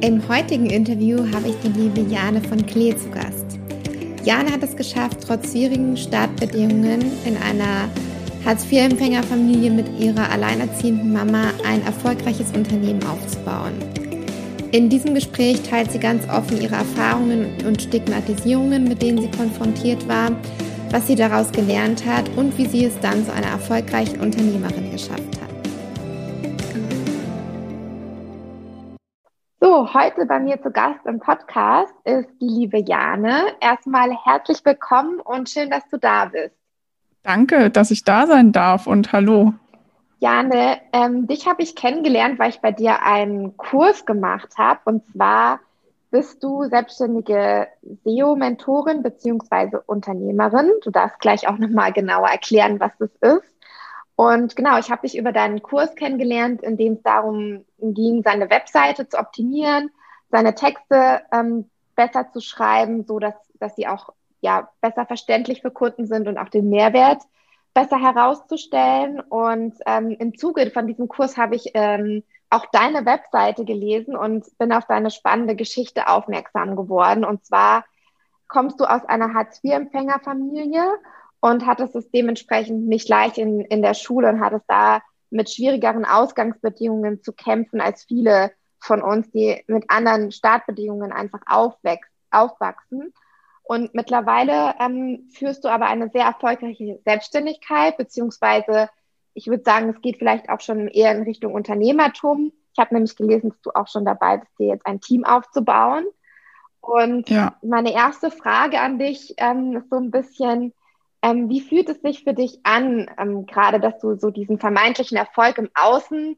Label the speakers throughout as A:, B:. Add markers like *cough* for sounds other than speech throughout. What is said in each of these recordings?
A: Im heutigen Interview habe ich die liebe Jane von Klee zu Gast. Jane hat es geschafft, trotz schwierigen Startbedingungen in einer Hartz-IV-Empfängerfamilie mit ihrer alleinerziehenden Mama ein erfolgreiches Unternehmen aufzubauen. In diesem Gespräch teilt sie ganz offen ihre Erfahrungen und Stigmatisierungen, mit denen sie konfrontiert war, was sie daraus gelernt hat und wie sie es dann zu einer erfolgreichen Unternehmerin geschafft hat. So, heute bei mir zu Gast im Podcast ist die liebe Jane. Erstmal herzlich willkommen und schön, dass du da bist.
B: Danke, dass ich da sein darf und hallo.
A: Jane, ähm, dich habe ich kennengelernt, weil ich bei dir einen Kurs gemacht habe. Und zwar bist du selbstständige SEO-Mentorin beziehungsweise Unternehmerin. Du darfst gleich auch nochmal genauer erklären, was das ist. Und genau, ich habe dich über deinen Kurs kennengelernt, in dem es darum ging, seine Webseite zu optimieren, seine Texte ähm, besser zu schreiben, so dass, dass sie auch ja, besser verständlich für Kunden sind und auch den Mehrwert besser herauszustellen. Und ähm, im Zuge von diesem Kurs habe ich ähm, auch deine Webseite gelesen und bin auf deine spannende Geschichte aufmerksam geworden. Und zwar kommst du aus einer Hartz-IV-Empfängerfamilie und hattest es dementsprechend nicht leicht in, in der Schule und hattest da mit schwierigeren Ausgangsbedingungen zu kämpfen als viele von uns, die mit anderen Startbedingungen einfach aufwächst, aufwachsen. Und mittlerweile ähm, führst du aber eine sehr erfolgreiche Selbstständigkeit, beziehungsweise ich würde sagen, es geht vielleicht auch schon eher in Richtung Unternehmertum. Ich habe nämlich gelesen, dass du auch schon dabei bist, dir jetzt ein Team aufzubauen. Und ja. meine erste Frage an dich ähm, ist so ein bisschen, ähm, wie fühlt es sich für dich an, ähm, gerade dass du so diesen vermeintlichen Erfolg im Außen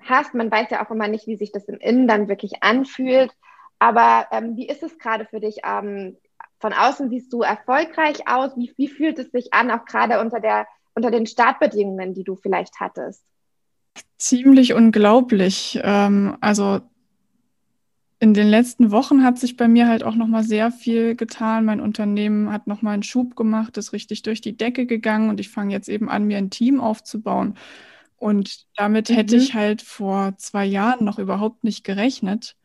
A: hast? Man weiß ja auch immer nicht, wie sich das im Innen dann wirklich anfühlt. Aber ähm, wie ist es gerade für dich? Ähm, von außen siehst du erfolgreich aus. Wie, wie fühlt es sich an, auch gerade unter, der, unter den Startbedingungen, die du vielleicht hattest?
B: Ziemlich unglaublich. Ähm, also in den letzten Wochen hat sich bei mir halt auch noch mal sehr viel getan. Mein Unternehmen hat noch mal einen Schub gemacht, ist richtig durch die Decke gegangen und ich fange jetzt eben an, mir ein Team aufzubauen. Und damit hätte mhm. ich halt vor zwei Jahren noch überhaupt nicht gerechnet.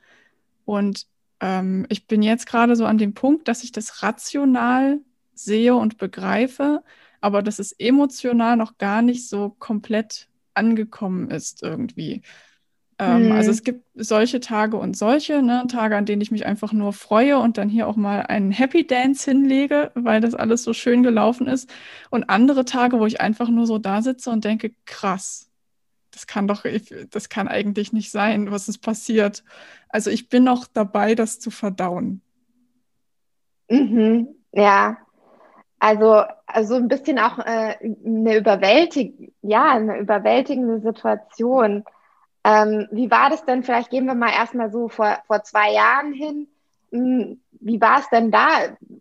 B: Und ähm, ich bin jetzt gerade so an dem Punkt, dass ich das rational sehe und begreife, aber dass es emotional noch gar nicht so komplett angekommen ist irgendwie. Ähm, mhm. Also es gibt solche Tage und solche, ne? Tage, an denen ich mich einfach nur freue und dann hier auch mal einen Happy Dance hinlege, weil das alles so schön gelaufen ist. Und andere Tage, wo ich einfach nur so da sitze und denke, krass, das kann doch, das kann eigentlich nicht sein, was ist passiert. Also ich bin noch dabei, das zu verdauen.
A: Mhm, ja, also, also ein bisschen auch äh, eine überwältig, ja, eine überwältigende Situation. Ähm, wie war das denn? Vielleicht gehen wir mal erstmal so vor, vor zwei Jahren hin. Hm, wie war es denn da?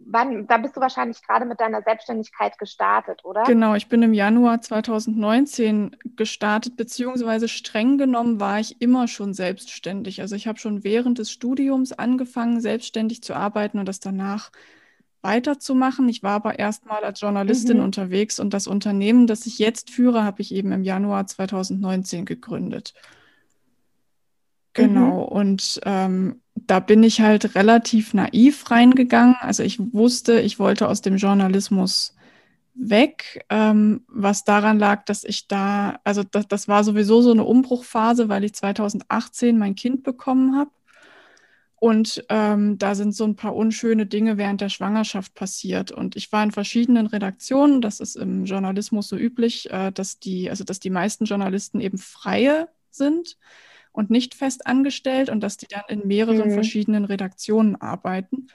A: Wann, da bist du wahrscheinlich gerade mit deiner Selbstständigkeit gestartet, oder?
B: Genau, ich bin im Januar 2019 gestartet, beziehungsweise streng genommen war ich immer schon selbstständig. Also ich habe schon während des Studiums angefangen, selbstständig zu arbeiten und das danach weiterzumachen. Ich war aber erstmal als Journalistin mhm. unterwegs und das Unternehmen, das ich jetzt führe, habe ich eben im Januar 2019 gegründet. Genau, mhm. und ähm, da bin ich halt relativ naiv reingegangen. Also ich wusste, ich wollte aus dem Journalismus weg, ähm, was daran lag, dass ich da, also das, das war sowieso so eine Umbruchphase, weil ich 2018 mein Kind bekommen habe. Und ähm, da sind so ein paar unschöne Dinge während der Schwangerschaft passiert. Und ich war in verschiedenen Redaktionen. Das ist im Journalismus so üblich, äh, dass die, also dass die meisten Journalisten eben freie sind und nicht fest angestellt und dass die dann in mehreren mhm. verschiedenen Redaktionen arbeiten.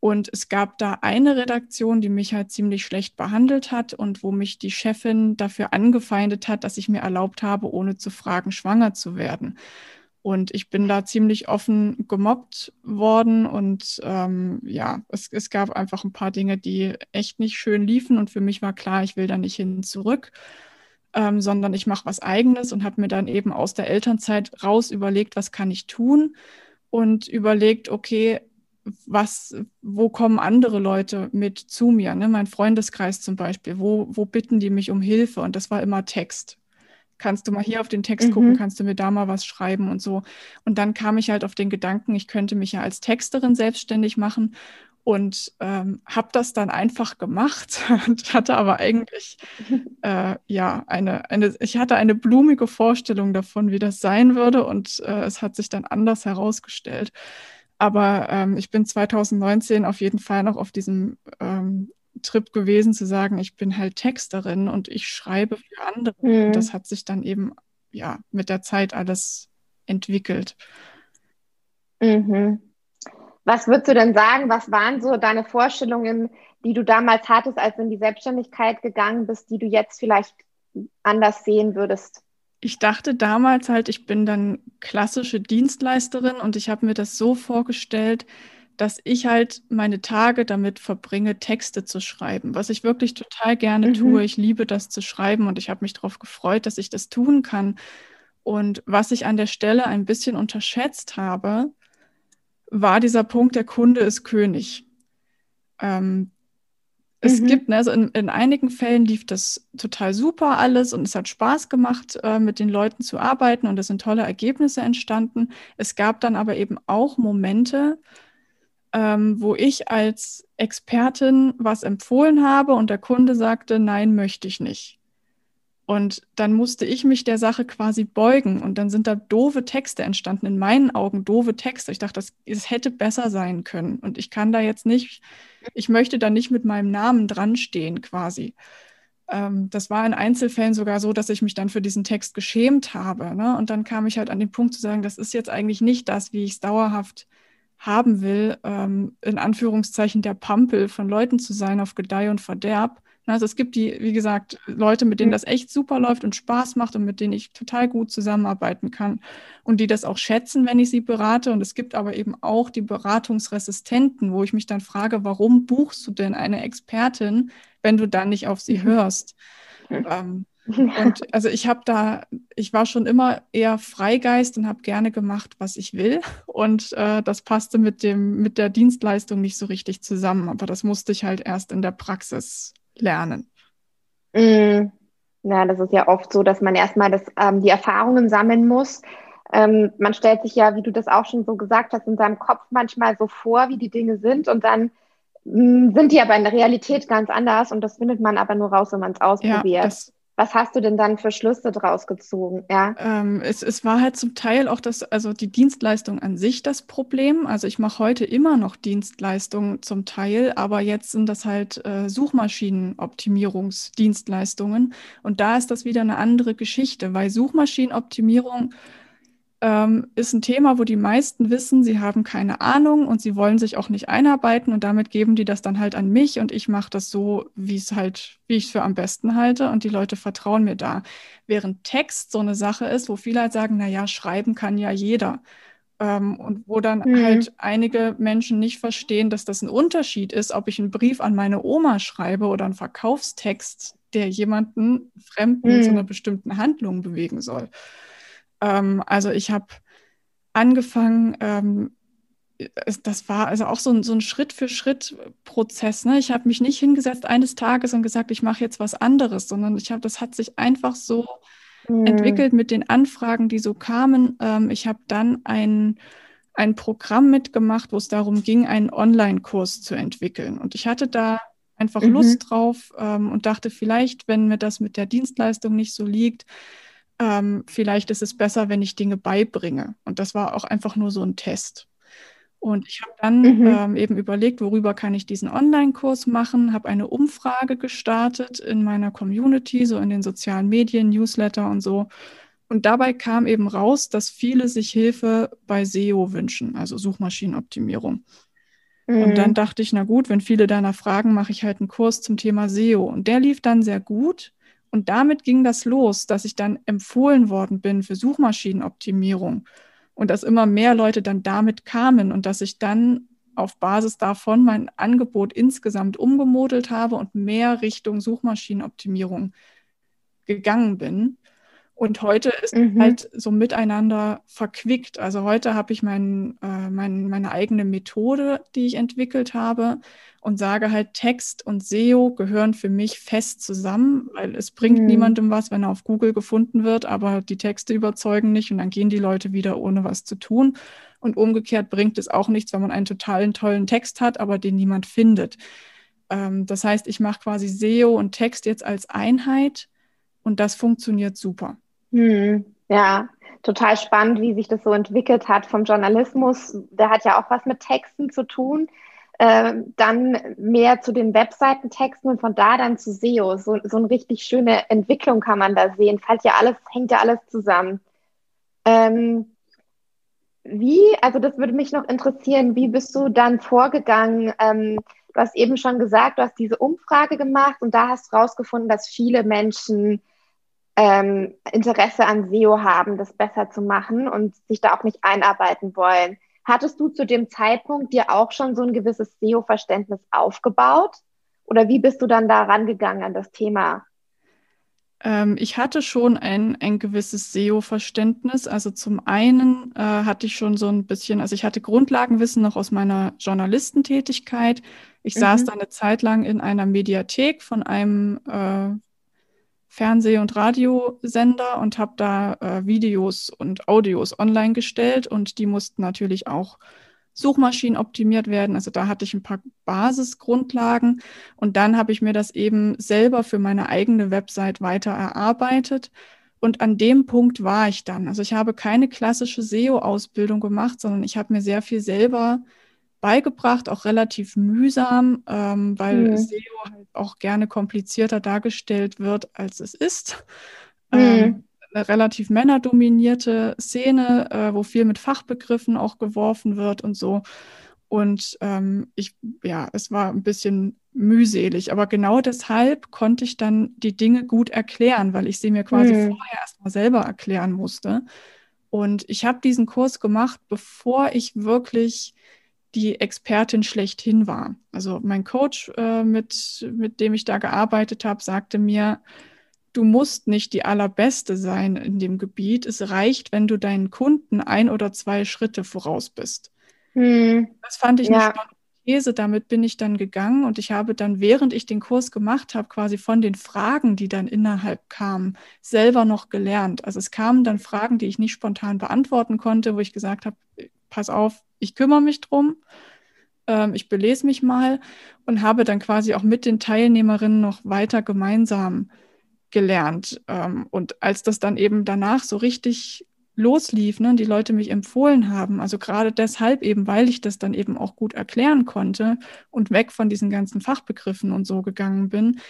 B: Und es gab da eine Redaktion, die mich halt ziemlich schlecht behandelt hat und wo mich die Chefin dafür angefeindet hat, dass ich mir erlaubt habe, ohne zu fragen, schwanger zu werden. Und ich bin da ziemlich offen gemobbt worden und ähm, ja, es, es gab einfach ein paar Dinge, die echt nicht schön liefen und für mich war klar, ich will da nicht hin zurück, ähm, sondern ich mache was eigenes und habe mir dann eben aus der Elternzeit raus überlegt, was kann ich tun und überlegt, okay, was, wo kommen andere Leute mit zu mir, ne? mein Freundeskreis zum Beispiel, wo, wo bitten die mich um Hilfe und das war immer Text kannst du mal hier auf den Text mhm. gucken, kannst du mir da mal was schreiben und so. Und dann kam ich halt auf den Gedanken, ich könnte mich ja als Texterin selbstständig machen und ähm, habe das dann einfach gemacht und *laughs* hatte aber eigentlich äh, ja eine, eine, ich hatte eine blumige Vorstellung davon, wie das sein würde und äh, es hat sich dann anders herausgestellt. Aber ähm, ich bin 2019 auf jeden Fall noch auf diesem ähm, Trip gewesen, zu sagen, ich bin halt Texterin und ich schreibe für andere. Mhm. Und das hat sich dann eben ja mit der Zeit alles entwickelt.
A: Mhm. Was würdest du denn sagen, was waren so deine Vorstellungen, die du damals hattest, als du in die Selbstständigkeit gegangen bist, die du jetzt vielleicht anders sehen würdest?
B: Ich dachte damals halt, ich bin dann klassische Dienstleisterin und ich habe mir das so vorgestellt, dass ich halt meine Tage damit verbringe, Texte zu schreiben, was ich wirklich total gerne mhm. tue. Ich liebe das zu schreiben und ich habe mich darauf gefreut, dass ich das tun kann. Und was ich an der Stelle ein bisschen unterschätzt habe, war dieser Punkt, der Kunde ist König. Ähm, es mhm. gibt, ne, also in, in, einigen Fällen lief das total super alles und es hat Spaß gemacht, äh, mit den Leuten zu arbeiten und es sind tolle Ergebnisse entstanden. Es gab dann aber eben auch Momente, ähm, wo ich als Expertin was empfohlen habe und der Kunde sagte, nein, möchte ich nicht. Und dann musste ich mich der Sache quasi beugen und dann sind da doofe Texte entstanden, in meinen Augen doofe Texte. Ich dachte, das, es hätte besser sein können und ich kann da jetzt nicht, ich möchte da nicht mit meinem Namen dran stehen quasi. Ähm, das war in Einzelfällen sogar so, dass ich mich dann für diesen Text geschämt habe. Ne? Und dann kam ich halt an den Punkt zu sagen, das ist jetzt eigentlich nicht das, wie ich es dauerhaft haben will, ähm, in Anführungszeichen der Pampel von Leuten zu sein auf Gedeih und Verderb. Also es gibt die, wie gesagt, Leute, mit denen das echt super läuft und Spaß macht und mit denen ich total gut zusammenarbeiten kann und die das auch schätzen, wenn ich sie berate. Und es gibt aber eben auch die Beratungsresistenten, wo ich mich dann frage, warum buchst du denn eine Expertin, wenn du dann nicht auf sie mhm. hörst? Ähm, *laughs* und also ich habe da, ich war schon immer eher Freigeist und habe gerne gemacht, was ich will. Und äh, das passte mit dem, mit der Dienstleistung nicht so richtig zusammen. Aber das musste ich halt erst in der Praxis lernen.
A: Mm. Ja, das ist ja oft so, dass man erstmal das, ähm, die Erfahrungen sammeln muss. Ähm, man stellt sich ja, wie du das auch schon so gesagt hast, in seinem Kopf manchmal so vor, wie die Dinge sind und dann mm, sind die aber in der Realität ganz anders und das findet man aber nur raus, wenn man es ausprobiert. Ja, das, was hast du denn dann für Schlüsse draus gezogen?
B: Ja. Ähm, es, es war halt zum Teil auch das, also die Dienstleistung an sich das Problem. Also ich mache heute immer noch Dienstleistungen zum Teil, aber jetzt sind das halt äh, Suchmaschinenoptimierungsdienstleistungen. Und da ist das wieder eine andere Geschichte, weil Suchmaschinenoptimierung ähm, ist ein Thema, wo die meisten wissen, sie haben keine Ahnung und sie wollen sich auch nicht einarbeiten und damit geben die das dann halt an mich und ich mache das so, wie es halt, wie ich es für am besten halte und die Leute vertrauen mir da. Während Text so eine Sache ist, wo viele halt sagen, na ja, schreiben kann ja jeder. Ähm, und wo dann mhm. halt einige Menschen nicht verstehen, dass das ein Unterschied ist, ob ich einen Brief an meine Oma schreibe oder einen Verkaufstext, der jemanden Fremden mhm. zu einer bestimmten Handlung bewegen soll. Ähm, also ich habe angefangen, ähm, das war also auch so ein, so ein Schritt-für-Schritt-Prozess. Ne? Ich habe mich nicht hingesetzt eines Tages und gesagt, ich mache jetzt was anderes, sondern ich habe, das hat sich einfach so mhm. entwickelt mit den Anfragen, die so kamen. Ähm, ich habe dann ein, ein Programm mitgemacht, wo es darum ging, einen Online-Kurs zu entwickeln. Und ich hatte da einfach mhm. Lust drauf ähm, und dachte, vielleicht, wenn mir das mit der Dienstleistung nicht so liegt, ähm, vielleicht ist es besser, wenn ich Dinge beibringe. Und das war auch einfach nur so ein Test. Und ich habe dann mhm. ähm, eben überlegt, worüber kann ich diesen Online-Kurs machen, habe eine Umfrage gestartet in meiner Community, so in den sozialen Medien, Newsletter und so. Und dabei kam eben raus, dass viele sich Hilfe bei SEO wünschen, also Suchmaschinenoptimierung. Mhm. Und dann dachte ich, na gut, wenn viele deiner fragen, mache ich halt einen Kurs zum Thema SEO. Und der lief dann sehr gut. Und damit ging das los, dass ich dann empfohlen worden bin für Suchmaschinenoptimierung. Und dass immer mehr Leute dann damit kamen und dass ich dann auf Basis davon mein Angebot insgesamt umgemodelt habe und mehr Richtung Suchmaschinenoptimierung gegangen bin. Und heute ist mhm. halt so miteinander verquickt. Also heute habe ich mein, äh, mein, meine eigene Methode, die ich entwickelt habe und sage halt, Text und SEO gehören für mich fest zusammen, weil es bringt mhm. niemandem was, wenn er auf Google gefunden wird, aber die Texte überzeugen nicht und dann gehen die Leute wieder ohne was zu tun. Und umgekehrt bringt es auch nichts, wenn man einen totalen tollen Text hat, aber den niemand findet. Ähm, das heißt, ich mache quasi SEO und Text jetzt als Einheit und das funktioniert super.
A: Hm, ja, total spannend, wie sich das so entwickelt hat vom Journalismus. Der hat ja auch was mit Texten zu tun. Äh, dann mehr zu den Webseitentexten und von da dann zu SEO. So, so eine richtig schöne Entwicklung kann man da sehen. Fällt ja alles, hängt ja alles zusammen. Ähm, wie, also das würde mich noch interessieren, wie bist du dann vorgegangen? Ähm, du hast eben schon gesagt, du hast diese Umfrage gemacht und da hast du rausgefunden, dass viele Menschen ähm, Interesse an SEO haben, das besser zu machen und sich da auch nicht einarbeiten wollen. Hattest du zu dem Zeitpunkt dir auch schon so ein gewisses SEO-Verständnis aufgebaut? Oder wie bist du dann da rangegangen an das Thema?
B: Ähm, ich hatte schon ein, ein gewisses SEO-Verständnis. Also zum einen äh, hatte ich schon so ein bisschen, also ich hatte Grundlagenwissen noch aus meiner Journalistentätigkeit. Ich mhm. saß da eine Zeit lang in einer Mediathek von einem äh, Fernseh- und Radiosender und habe da äh, Videos und Audios online gestellt und die mussten natürlich auch Suchmaschinen optimiert werden. Also da hatte ich ein paar Basisgrundlagen und dann habe ich mir das eben selber für meine eigene Website weiter erarbeitet. Und an dem Punkt war ich dann. Also ich habe keine klassische SEO-Ausbildung gemacht, sondern ich habe mir sehr viel selber beigebracht, auch relativ mühsam, ähm, weil mhm. SEO halt auch gerne komplizierter dargestellt wird, als es ist. Mhm. Ähm, eine relativ männerdominierte Szene, äh, wo viel mit Fachbegriffen auch geworfen wird und so. Und ähm, ich, ja, es war ein bisschen mühselig, aber genau deshalb konnte ich dann die Dinge gut erklären, weil ich sie mir quasi mhm. vorher erstmal selber erklären musste. Und ich habe diesen Kurs gemacht, bevor ich wirklich die Expertin schlechthin war. Also mein Coach, äh, mit, mit dem ich da gearbeitet habe, sagte mir, du musst nicht die allerbeste sein in dem Gebiet. Es reicht, wenn du deinen Kunden ein oder zwei Schritte voraus bist. Hm. Das fand ich ja. eine spannende These. Damit bin ich dann gegangen und ich habe dann, während ich den Kurs gemacht habe, quasi von den Fragen, die dann innerhalb kamen, selber noch gelernt. Also es kamen dann Fragen, die ich nicht spontan beantworten konnte, wo ich gesagt habe, pass auf, ich kümmere mich drum, ähm, ich belese mich mal und habe dann quasi auch mit den Teilnehmerinnen noch weiter gemeinsam gelernt. Ähm, und als das dann eben danach so richtig loslief, ne, die Leute mich empfohlen haben, also gerade deshalb eben, weil ich das dann eben auch gut erklären konnte und weg von diesen ganzen Fachbegriffen und so gegangen bin,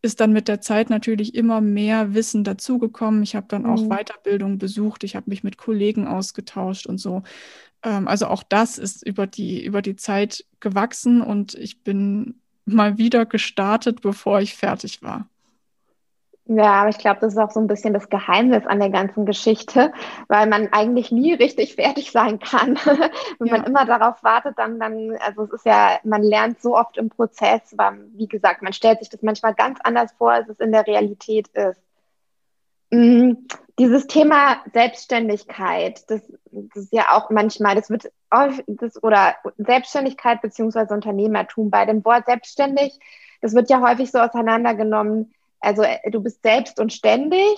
B: ist dann mit der Zeit natürlich immer mehr Wissen dazugekommen. Ich habe dann auch mhm. Weiterbildung besucht, ich habe mich mit Kollegen ausgetauscht und so. Ähm, also auch das ist über die, über die Zeit gewachsen und ich bin mal wieder gestartet, bevor ich fertig war.
A: Ja, aber ich glaube, das ist auch so ein bisschen das Geheimnis an der ganzen Geschichte, weil man eigentlich nie richtig fertig sein kann. *laughs* Wenn ja. man immer darauf wartet, dann, dann, also es ist ja, man lernt so oft im Prozess, aber wie gesagt, man stellt sich das manchmal ganz anders vor, als es in der Realität ist. Mhm. Dieses Thema Selbstständigkeit, das, das, ist ja auch manchmal, das wird das, oder Selbstständigkeit beziehungsweise Unternehmertum bei dem Wort selbstständig, das wird ja häufig so auseinandergenommen. Also äh, du bist selbst und ständig,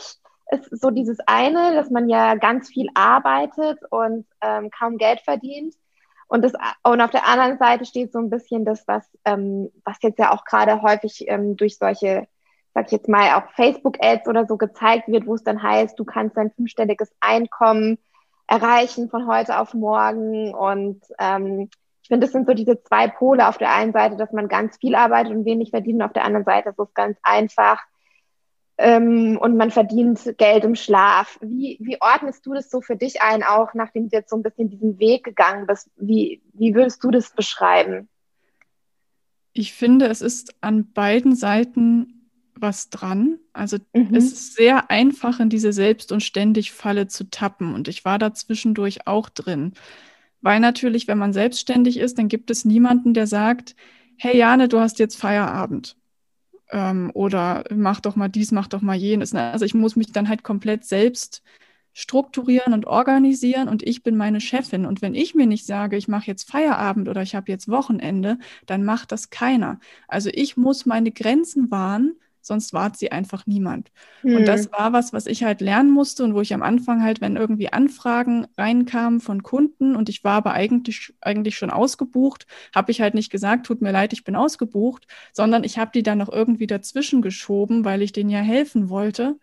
A: ist so dieses eine, dass man ja ganz viel arbeitet und ähm, kaum Geld verdient. Und, das, und auf der anderen Seite steht so ein bisschen das, was, ähm, was jetzt ja auch gerade häufig ähm, durch solche sag ich jetzt mal, auch Facebook-Ads oder so gezeigt wird, wo es dann heißt, du kannst dein fünfstelliges Einkommen erreichen von heute auf morgen. Und ähm, ich finde, das sind so diese zwei Pole. Auf der einen Seite, dass man ganz viel arbeitet und wenig verdient, und auf der anderen Seite ist es ganz einfach. Ähm, und man verdient Geld im Schlaf. Wie, wie ordnest du das so für dich ein, auch nachdem du jetzt so ein bisschen diesen Weg gegangen bist? Wie, wie würdest du das beschreiben?
B: Ich finde, es ist an beiden Seiten was dran. Also mhm. es ist sehr einfach, in diese Selbst- und Ständig-Falle zu tappen. Und ich war da zwischendurch auch drin. Weil natürlich, wenn man selbstständig ist, dann gibt es niemanden, der sagt, hey Jane, du hast jetzt Feierabend. Ähm, oder mach doch mal dies, mach doch mal jenes. Ne? Also ich muss mich dann halt komplett selbst strukturieren und organisieren und ich bin meine Chefin. Und wenn ich mir nicht sage, ich mache jetzt Feierabend oder ich habe jetzt Wochenende, dann macht das keiner. Also ich muss meine Grenzen wahren, sonst wahrt sie einfach niemand. Hm. Und das war was, was ich halt lernen musste und wo ich am Anfang halt, wenn irgendwie Anfragen reinkamen von Kunden und ich war aber eigentlich, eigentlich schon ausgebucht, habe ich halt nicht gesagt, tut mir leid, ich bin ausgebucht, sondern ich habe die dann noch irgendwie dazwischen geschoben, weil ich denen ja helfen wollte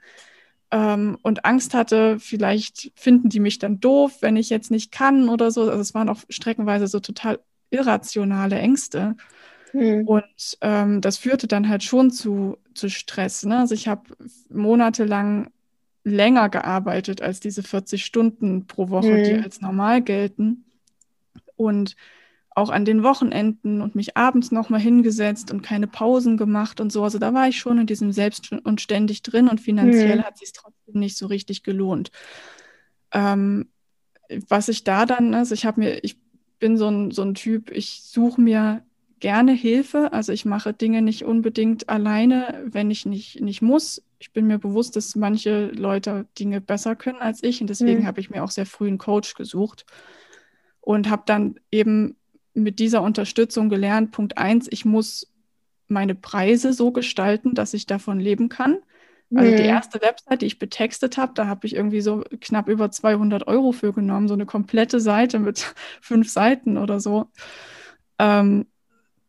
B: ähm, und Angst hatte, vielleicht finden die mich dann doof, wenn ich jetzt nicht kann oder so. Also es waren auch streckenweise so total irrationale Ängste. Hm. Und ähm, das führte dann halt schon zu Stress. Ne? Also ich habe monatelang länger gearbeitet als diese 40 Stunden pro Woche, hm. die als normal gelten. Und auch an den Wochenenden und mich abends nochmal hingesetzt und keine Pausen gemacht und so. Also da war ich schon in diesem Selbst und ständig drin und finanziell mhm. hat sich trotzdem nicht so richtig gelohnt. Ähm, was ich da dann, also ich habe mir, ich bin so ein, so ein Typ, ich suche mir gerne Hilfe. Also ich mache Dinge nicht unbedingt alleine, wenn ich nicht, nicht muss. Ich bin mir bewusst, dass manche Leute Dinge besser können als ich und deswegen mhm. habe ich mir auch sehr früh einen Coach gesucht und habe dann eben mit dieser Unterstützung gelernt, Punkt eins, ich muss meine Preise so gestalten, dass ich davon leben kann. Also die mhm. erste Website, die ich betextet habe, da habe ich irgendwie so knapp über 200 Euro für genommen, so eine komplette Seite mit *laughs* fünf Seiten oder so. Ähm,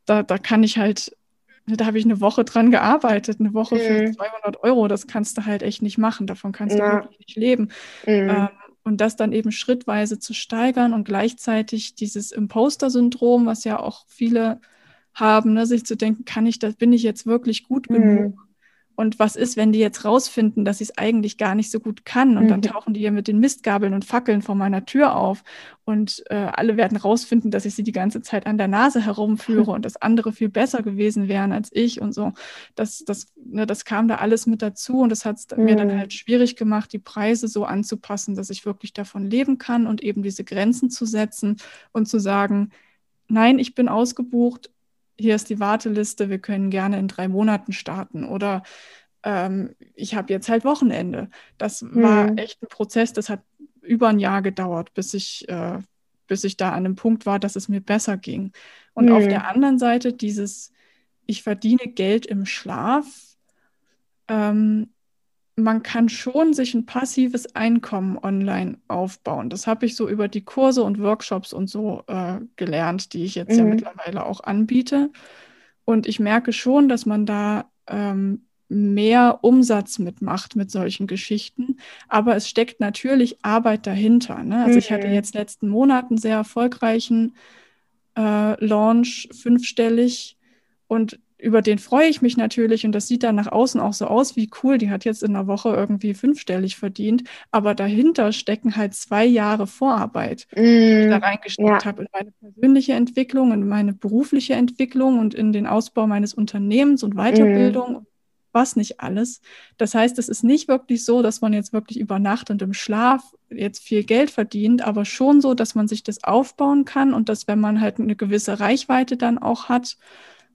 B: da, da kann ich halt, da habe ich eine Woche dran gearbeitet, eine Woche mhm. für 200 Euro, das kannst du halt echt nicht machen, davon kannst ja. du wirklich nicht leben. Mhm. Ähm, und das dann eben schrittweise zu steigern und gleichzeitig dieses Imposter-Syndrom, was ja auch viele haben, ne, sich zu denken, kann ich das, bin ich jetzt wirklich gut mhm. genug? Und was ist, wenn die jetzt rausfinden, dass ich es eigentlich gar nicht so gut kann? Und mhm. dann tauchen die ja mit den Mistgabeln und Fackeln vor meiner Tür auf. Und äh, alle werden rausfinden, dass ich sie die ganze Zeit an der Nase herumführe *laughs* und dass andere viel besser gewesen wären als ich und so. Das, das, ne, das kam da alles mit dazu und das hat es mhm. mir dann mhm. halt schwierig gemacht, die Preise so anzupassen, dass ich wirklich davon leben kann und eben diese Grenzen zu setzen und zu sagen, nein, ich bin ausgebucht, hier ist die Warteliste, wir können gerne in drei Monaten starten oder ähm, ich habe jetzt halt Wochenende. Das hm. war echt ein Prozess, das hat über ein Jahr gedauert, bis ich, äh, bis ich da an einem Punkt war, dass es mir besser ging. Und hm. auf der anderen Seite dieses, ich verdiene Geld im Schlaf, ähm, man kann schon sich ein passives Einkommen online aufbauen. Das habe ich so über die Kurse und Workshops und so äh, gelernt, die ich jetzt mhm. ja mittlerweile auch anbiete. Und ich merke schon, dass man da ähm, mehr Umsatz mitmacht mit solchen Geschichten. Aber es steckt natürlich Arbeit dahinter. Ne? Also mhm. ich hatte mhm. jetzt letzten Monat einen sehr erfolgreichen äh, Launch, fünfstellig. Und über den freue ich mich natürlich und das sieht dann nach außen auch so aus, wie cool, die hat jetzt in einer Woche irgendwie fünfstellig verdient, aber dahinter stecken halt zwei Jahre Vorarbeit, mm, die ich da reingesteckt ja. habe in meine persönliche Entwicklung, in meine berufliche Entwicklung und in den Ausbau meines Unternehmens und Weiterbildung. Mm. Was nicht alles. Das heißt, es ist nicht wirklich so, dass man jetzt wirklich über Nacht und im Schlaf jetzt viel Geld verdient, aber schon so, dass man sich das aufbauen kann und dass, wenn man halt eine gewisse Reichweite dann auch hat,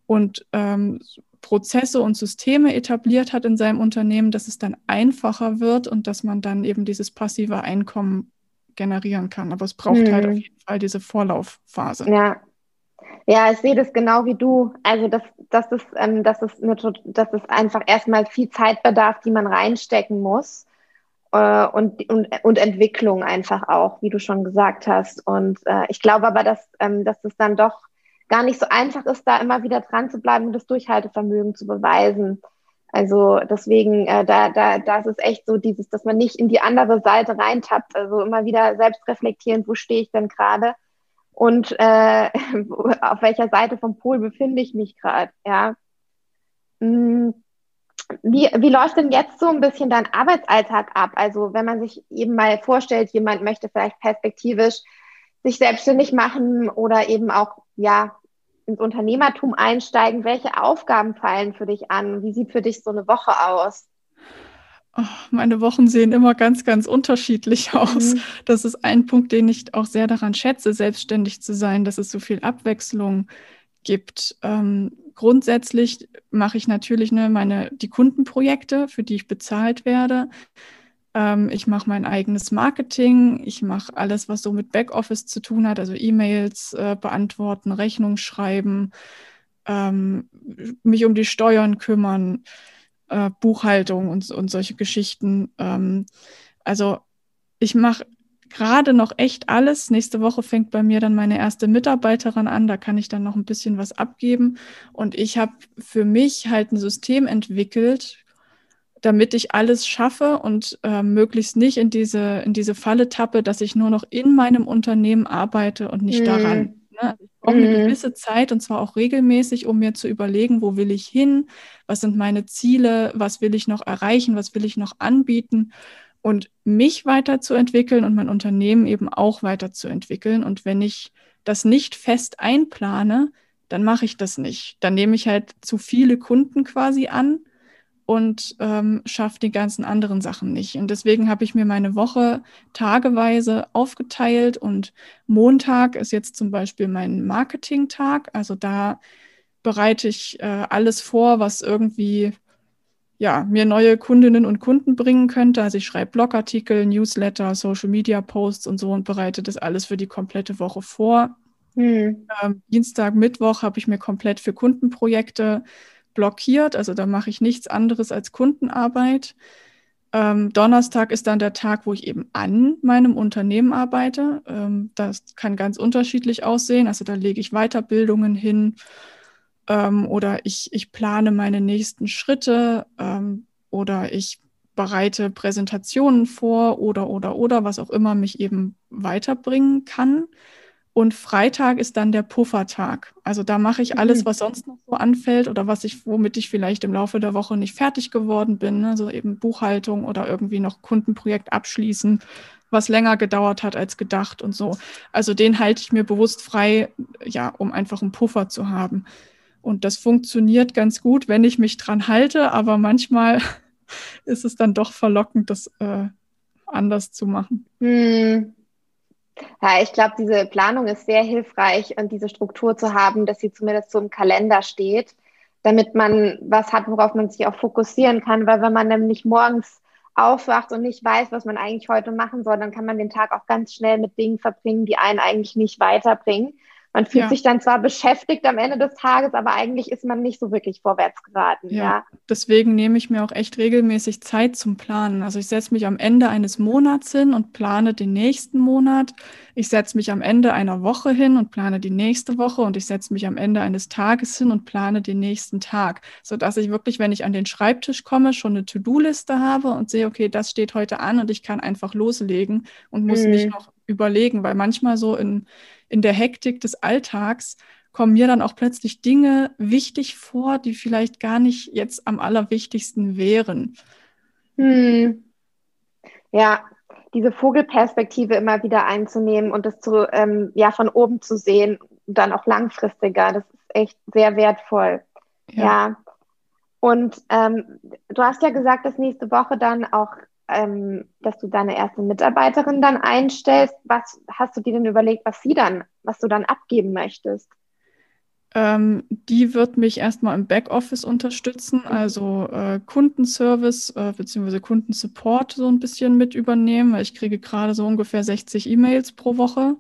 B: und ähm, Prozesse und Systeme etabliert hat in seinem Unternehmen, dass es dann einfacher wird und dass man dann eben dieses passive Einkommen generieren kann. Aber es braucht hm. halt auf jeden Fall diese Vorlaufphase.
A: Ja. Ja, ich sehe das genau wie du. Also, dass, dass, es, ähm, dass, es eine, dass es einfach erstmal viel Zeit bedarf, die man reinstecken muss. Äh, und, und, und Entwicklung einfach auch, wie du schon gesagt hast. Und äh, ich glaube aber, dass, ähm, dass es dann doch gar nicht so einfach ist, da immer wieder dran zu bleiben und das Durchhaltevermögen zu beweisen. Also deswegen, äh, da, da, da ist es echt so dieses, dass man nicht in die andere Seite reintappt, also immer wieder selbst reflektieren, wo stehe ich denn gerade und äh, *laughs* auf welcher Seite vom Pol befinde ich mich gerade, ja. Hm. Wie, wie läuft denn jetzt so ein bisschen dein Arbeitsalltag ab? Also wenn man sich eben mal vorstellt, jemand möchte vielleicht perspektivisch sich selbstständig machen oder eben auch, ja, ins Unternehmertum einsteigen, welche Aufgaben fallen für dich an? Wie sieht für dich so eine Woche aus?
B: Oh, meine Wochen sehen immer ganz, ganz unterschiedlich aus. Mhm. Das ist ein Punkt, den ich auch sehr daran schätze, selbstständig zu sein, dass es so viel Abwechslung gibt. Ähm, grundsätzlich mache ich natürlich ne, meine, die Kundenprojekte, für die ich bezahlt werde. Ähm, ich mache mein eigenes Marketing. Ich mache alles, was so mit Backoffice zu tun hat, also E-Mails äh, beantworten, Rechnung schreiben, ähm, mich um die Steuern kümmern äh, Buchhaltung und, und solche Geschichten. Ähm, also ich mache gerade noch echt alles. Nächste Woche fängt bei mir dann meine erste Mitarbeiterin an. Da kann ich dann noch ein bisschen was abgeben. Und ich habe für mich halt ein System entwickelt, damit ich alles schaffe und äh, möglichst nicht in diese, in diese Falle tappe, dass ich nur noch in meinem Unternehmen arbeite und nicht mhm. daran. Ne? Ich brauche eine mhm. gewisse Zeit und zwar auch regelmäßig, um mir zu überlegen, wo will ich hin, was sind meine Ziele, was will ich noch erreichen, was will ich noch anbieten und mich weiterzuentwickeln und mein Unternehmen eben auch weiterzuentwickeln. Und wenn ich das nicht fest einplane, dann mache ich das nicht. Dann nehme ich halt zu viele Kunden quasi an und ähm, schaffe die ganzen anderen Sachen nicht. Und deswegen habe ich mir meine Woche tageweise aufgeteilt und Montag ist jetzt zum Beispiel mein Marketing-Tag. Also da bereite ich äh, alles vor, was irgendwie ja, mir neue Kundinnen und Kunden bringen könnte. Also ich schreibe Blogartikel, Newsletter, Social Media Posts und so und bereite das alles für die komplette Woche vor. Hm. Ähm, Dienstag, Mittwoch habe ich mir komplett für Kundenprojekte blockiert. Also da mache ich nichts anderes als Kundenarbeit. Ähm, Donnerstag ist dann der Tag, wo ich eben an meinem Unternehmen arbeite. Ähm, das kann ganz unterschiedlich aussehen. Also da lege ich Weiterbildungen hin ähm, oder ich, ich plane meine nächsten Schritte ähm, oder ich bereite Präsentationen vor oder oder oder was auch immer mich eben weiterbringen kann. Und Freitag ist dann der Puffertag. Also da mache ich alles, mhm. was sonst noch so anfällt oder was ich, womit ich vielleicht im Laufe der Woche nicht fertig geworden bin. Also eben Buchhaltung oder irgendwie noch Kundenprojekt abschließen, was länger gedauert hat als gedacht und so. Also den halte ich mir bewusst frei, ja, um einfach einen Puffer zu haben. Und das funktioniert ganz gut, wenn ich mich dran halte, aber manchmal *laughs* ist es dann doch verlockend, das äh, anders zu machen.
A: Hm. Ja, ich glaube, diese Planung ist sehr hilfreich und diese Struktur zu haben, dass sie zumindest so im Kalender steht, damit man was hat, worauf man sich auch fokussieren kann. Weil wenn man nämlich morgens aufwacht und nicht weiß, was man eigentlich heute machen soll, dann kann man den Tag auch ganz schnell mit Dingen verbringen, die einen eigentlich nicht weiterbringen. Man fühlt ja. sich dann zwar beschäftigt am Ende des Tages, aber eigentlich ist man nicht so wirklich vorwärts geraten. Ja. ja.
B: Deswegen nehme ich mir auch echt regelmäßig Zeit zum Planen. Also ich setze mich am Ende eines Monats hin und plane den nächsten Monat. Ich setze mich am Ende einer Woche hin und plane die nächste Woche und ich setze mich am Ende eines Tages hin und plane den nächsten Tag, sodass ich wirklich, wenn ich an den Schreibtisch komme, schon eine To-Do-Liste habe und sehe, okay, das steht heute an und ich kann einfach loslegen und muss mhm. nicht noch überlegen, weil manchmal so in in der Hektik des Alltags kommen mir dann auch plötzlich Dinge wichtig vor, die vielleicht gar nicht jetzt am allerwichtigsten wären.
A: Hm. Ja, diese Vogelperspektive immer wieder einzunehmen und das zu, ähm, ja, von oben zu sehen, dann auch langfristiger, das ist echt sehr wertvoll. Ja. ja. Und ähm, du hast ja gesagt, dass nächste Woche dann auch ähm, dass du deine erste Mitarbeiterin dann einstellst. Was hast du dir denn überlegt, was sie dann, was du dann abgeben möchtest?
B: Ähm, die wird mich erstmal im Backoffice unterstützen, also äh, Kundenservice äh, bzw. Kundensupport so ein bisschen mit übernehmen, weil ich kriege gerade so ungefähr 60 E-Mails pro Woche.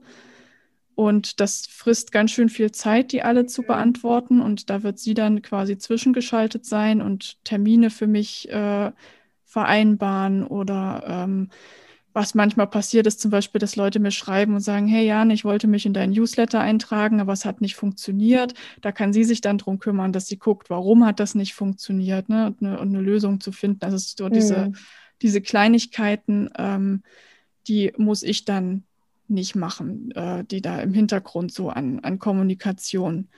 B: Und das frisst ganz schön viel Zeit, die alle zu mhm. beantworten. Und da wird sie dann quasi zwischengeschaltet sein und Termine für mich äh, vereinbaren oder ähm, was manchmal passiert ist, zum Beispiel, dass Leute mir schreiben und sagen, hey Jan, ich wollte mich in deinen Newsletter eintragen, aber es hat nicht funktioniert. Da kann sie sich dann drum kümmern, dass sie guckt, warum hat das nicht funktioniert ne? und, eine, und eine Lösung zu finden. Also so mhm. diese, diese Kleinigkeiten, ähm, die muss ich dann nicht machen, äh, die da im Hintergrund so an, an Kommunikation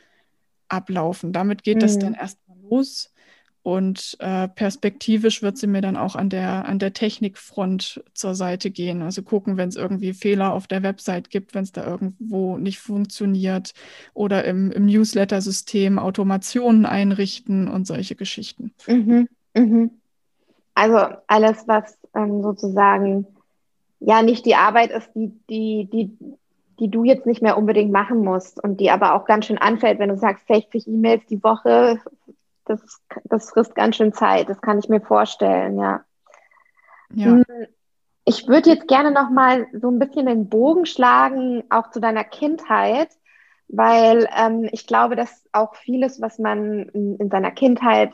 B: ablaufen. Damit geht mhm. das dann erstmal los. Und äh, perspektivisch wird sie mir dann auch an der, an der Technikfront zur Seite gehen. Also gucken, wenn es irgendwie Fehler auf der Website gibt, wenn es da irgendwo nicht funktioniert oder im, im Newsletter-System Automationen einrichten und solche Geschichten.
A: Mhm, mhm. Also alles, was ähm, sozusagen ja nicht die Arbeit ist, die, die, die, die du jetzt nicht mehr unbedingt machen musst und die aber auch ganz schön anfällt, wenn du sagst, 60 E-Mails die Woche, das, das frisst ganz schön Zeit, das kann ich mir vorstellen, ja. ja. Hm, ich würde jetzt gerne noch mal so ein bisschen den Bogen schlagen, auch zu deiner Kindheit, weil ähm, ich glaube, dass auch vieles, was man in, in seiner Kindheit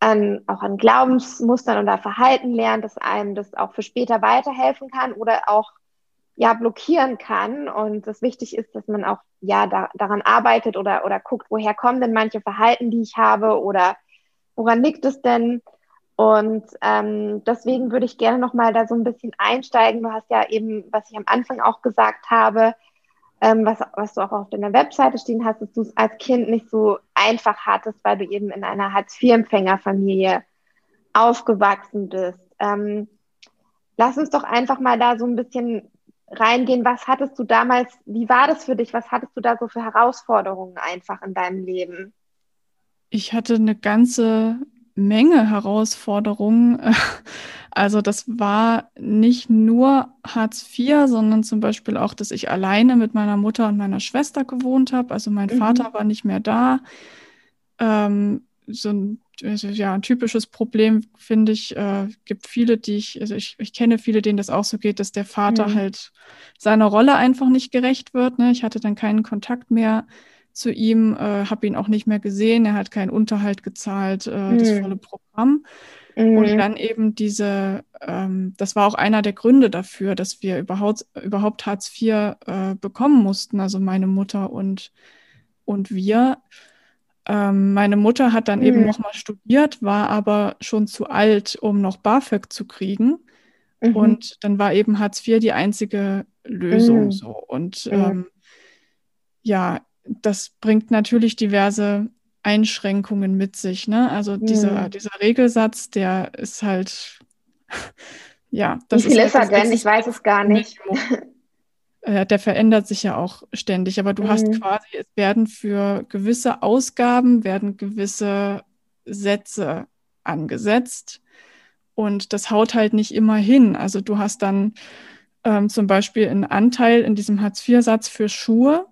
A: an, auch an Glaubensmustern oder Verhalten lernt, dass einem das auch für später weiterhelfen kann oder auch ja blockieren kann und es wichtig ist, dass man auch ja da, daran arbeitet oder oder guckt, woher kommen denn manche Verhalten, die ich habe oder woran liegt es denn? Und ähm, deswegen würde ich gerne noch mal da so ein bisschen einsteigen. Du hast ja eben, was ich am Anfang auch gesagt habe, ähm, was, was du auch auf deiner Webseite stehen hast, dass du es als Kind nicht so einfach hattest, weil du eben in einer Hartz-IV-Empfängerfamilie aufgewachsen bist. Ähm, lass uns doch einfach mal da so ein bisschen reingehen. Was hattest du damals, wie war das für dich? Was hattest du da so für Herausforderungen einfach in deinem Leben?
B: Ich hatte eine ganze Menge Herausforderungen. *laughs* Also das war nicht nur Hartz IV, sondern zum Beispiel auch, dass ich alleine mit meiner Mutter und meiner Schwester gewohnt habe. Also mein mhm. Vater war nicht mehr da. Ähm, so ein, also ja, ein typisches Problem, finde ich, äh, gibt viele, die ich, also ich, ich kenne viele, denen das auch so geht, dass der Vater mhm. halt seiner Rolle einfach nicht gerecht wird. Ne? Ich hatte dann keinen Kontakt mehr zu ihm, äh, habe ihn auch nicht mehr gesehen, er hat keinen Unterhalt gezahlt, äh, mhm. das volle Programm. Mhm. Und dann eben diese, ähm, das war auch einer der Gründe dafür, dass wir überhaupt, überhaupt Hartz IV äh, bekommen mussten, also meine Mutter und, und wir. Ähm, meine Mutter hat dann mhm. eben nochmal studiert, war aber schon zu alt, um noch BAföG zu kriegen. Mhm. Und dann war eben Hartz IV die einzige Lösung mhm. so. Und ähm, ja, das bringt natürlich diverse Einschränkungen mit sich. Ne? Also mhm. dieser, dieser Regelsatz, der ist halt, *laughs* ja.
A: Das Wie viel ist, halt ist er denn? Ich weiß es gar nicht.
B: Äh, der verändert sich ja auch ständig, aber du mhm. hast quasi, es werden für gewisse Ausgaben, werden gewisse Sätze angesetzt und das haut halt nicht immer hin. Also du hast dann ähm, zum Beispiel einen Anteil in diesem Hartz-IV-Satz für Schuhe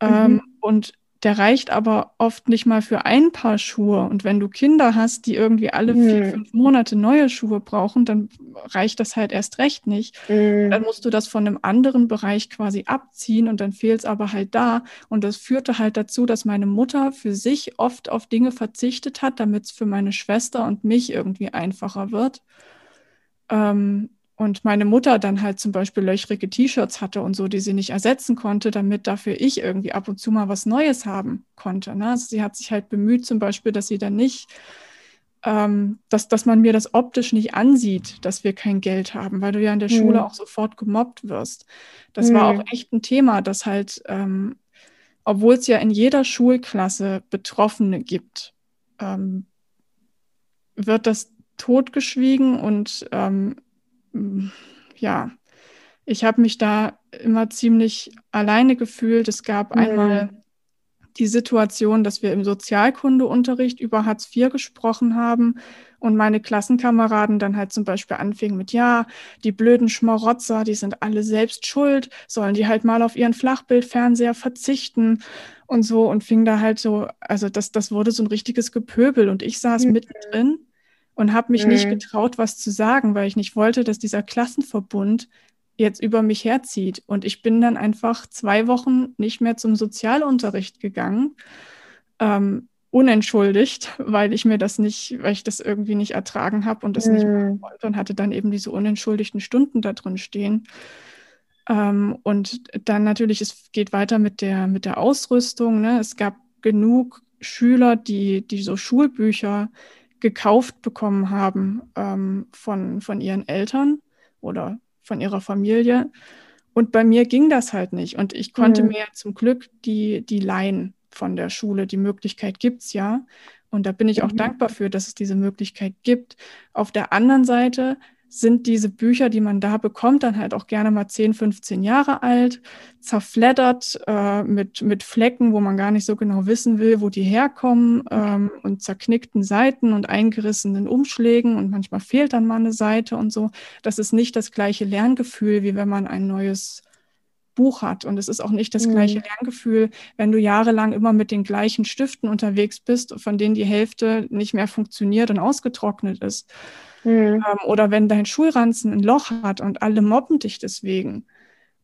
B: ähm, mhm. und der reicht aber oft nicht mal für ein Paar Schuhe. Und wenn du Kinder hast, die irgendwie alle mhm. vier, fünf Monate neue Schuhe brauchen, dann reicht das halt erst recht nicht. Mhm. Dann musst du das von einem anderen Bereich quasi abziehen und dann fehlt es aber halt da. Und das führte halt dazu, dass meine Mutter für sich oft auf Dinge verzichtet hat, damit es für meine Schwester und mich irgendwie einfacher wird. Ähm, und meine Mutter dann halt zum Beispiel löchrige T-Shirts hatte und so, die sie nicht ersetzen konnte, damit dafür ich irgendwie ab und zu mal was Neues haben konnte. Ne? Also sie hat sich halt bemüht, zum Beispiel, dass sie dann nicht, ähm, dass, dass man mir das optisch nicht ansieht, dass wir kein Geld haben, weil du ja in der mhm. Schule auch sofort gemobbt wirst. Das mhm. war auch echt ein Thema, dass halt, ähm, obwohl es ja in jeder Schulklasse Betroffene gibt, ähm, wird das totgeschwiegen und ähm, ja, ich habe mich da immer ziemlich alleine gefühlt. Es gab mhm. einmal die Situation, dass wir im Sozialkundeunterricht über Hartz IV gesprochen haben und meine Klassenkameraden dann halt zum Beispiel anfingen mit, ja, die blöden Schmarotzer, die sind alle selbst schuld, sollen die halt mal auf ihren Flachbildfernseher verzichten und so und fing da halt so, also das, das wurde so ein richtiges Gepöbel und ich saß mhm. mittendrin und habe mich mhm. nicht getraut, was zu sagen, weil ich nicht wollte, dass dieser Klassenverbund jetzt über mich herzieht. Und ich bin dann einfach zwei Wochen nicht mehr zum Sozialunterricht gegangen, ähm, unentschuldigt, *laughs* weil ich mir das nicht, weil ich das irgendwie nicht ertragen habe und das mhm. nicht machen wollte und hatte dann eben diese unentschuldigten Stunden da drin stehen. Ähm, und dann natürlich, es geht weiter mit der, mit der Ausrüstung. Ne? Es gab genug Schüler, die, die so Schulbücher gekauft bekommen haben ähm, von, von ihren Eltern oder von ihrer Familie. Und bei mir ging das halt nicht. Und ich konnte mhm. mir zum Glück die, die leihen von der Schule. Die Möglichkeit gibt es ja. Und da bin ich auch mhm. dankbar für, dass es diese Möglichkeit gibt. Auf der anderen Seite sind diese Bücher, die man da bekommt, dann halt auch gerne mal 10, 15 Jahre alt, zerfleddert äh, mit, mit Flecken, wo man gar nicht so genau wissen will, wo die herkommen ähm, und zerknickten Seiten und eingerissenen Umschlägen und manchmal fehlt dann mal eine Seite und so. Das ist nicht das gleiche Lerngefühl, wie wenn man ein neues Buch hat. Und es ist auch nicht das mhm. gleiche Lerngefühl, wenn du jahrelang immer mit den gleichen Stiften unterwegs bist, von denen die Hälfte nicht mehr funktioniert und ausgetrocknet ist. Mhm. Ähm, oder wenn dein Schulranzen ein Loch hat und alle mobben dich deswegen.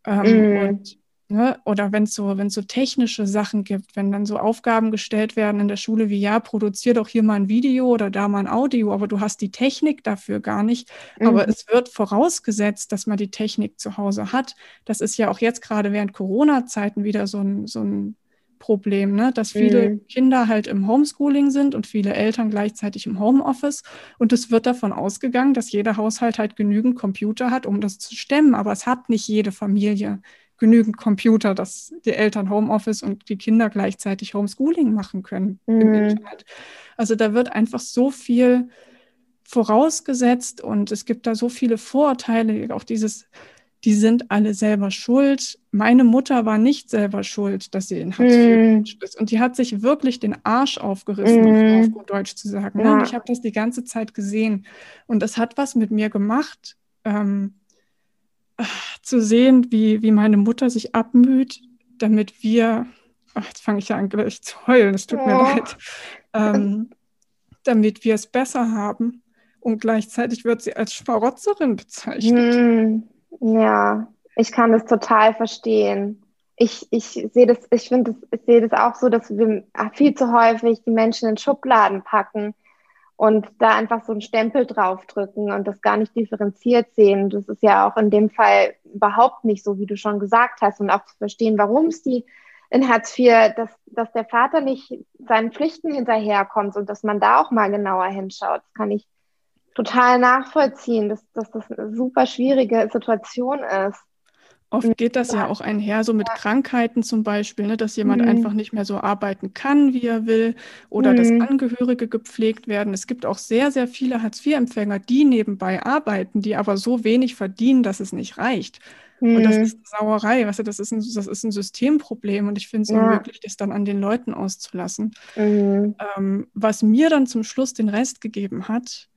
B: Ähm, mhm. und, ne, oder wenn es so, wenn so technische Sachen gibt, wenn dann so Aufgaben gestellt werden in der Schule wie, ja, produzier doch hier mal ein Video oder da mal ein Audio, aber du hast die Technik dafür gar nicht. Mhm. Aber es wird vorausgesetzt, dass man die Technik zu Hause hat. Das ist ja auch jetzt gerade während Corona-Zeiten wieder so ein, so ein Problem, ne? dass viele mhm. Kinder halt im Homeschooling sind und viele Eltern gleichzeitig im Homeoffice. Und es wird davon ausgegangen, dass jeder Haushalt halt genügend Computer hat, um das zu stemmen. Aber es hat nicht jede Familie genügend Computer, dass die Eltern Homeoffice und die Kinder gleichzeitig Homeschooling machen können mhm. im Internet. Also da wird einfach so viel vorausgesetzt und es gibt da so viele Vorurteile, auch dieses die sind alle selber schuld. Meine Mutter war nicht selber schuld, dass sie in Hartz IV mm. ist. Und die hat sich wirklich den Arsch aufgerissen, mm. auf gut Deutsch zu sagen. Ne? Ja. Und ich habe das die ganze Zeit gesehen. Und das hat was mit mir gemacht, ähm, zu sehen, wie, wie meine Mutter sich abmüht, damit wir, ach, jetzt fange ich ja an gleich zu heulen, es tut oh. mir leid, ähm, damit wir es besser haben. Und gleichzeitig wird sie als Schmarotzerin bezeichnet. Mm.
A: Ja, ich kann das total verstehen. Ich, ich sehe das, ich finde das, ich sehe das auch so, dass wir viel zu häufig die Menschen in Schubladen packen und da einfach so einen Stempel draufdrücken und das gar nicht differenziert sehen. Das ist ja auch in dem Fall überhaupt nicht so, wie du schon gesagt hast und auch zu verstehen, warum es die in Hartz IV, dass, dass der Vater nicht seinen Pflichten hinterherkommt und dass man da auch mal genauer hinschaut. Das kann ich total nachvollziehen, dass, dass das eine super schwierige Situation ist.
B: Oft geht das ja auch einher, so mit Krankheiten zum Beispiel, ne, dass jemand mhm. einfach nicht mehr so arbeiten kann, wie er will, oder mhm. dass Angehörige gepflegt werden. Es gibt auch sehr, sehr viele Hartz-IV-Empfänger, die nebenbei arbeiten, die aber so wenig verdienen, dass es nicht reicht. Mhm. Und das mhm. ist eine Sauerei, weißt du, das ist ein, das ist ein Systemproblem und ich finde es ja. unmöglich, das dann an den Leuten auszulassen. Mhm. Ähm, was mir dann zum Schluss den Rest gegeben hat,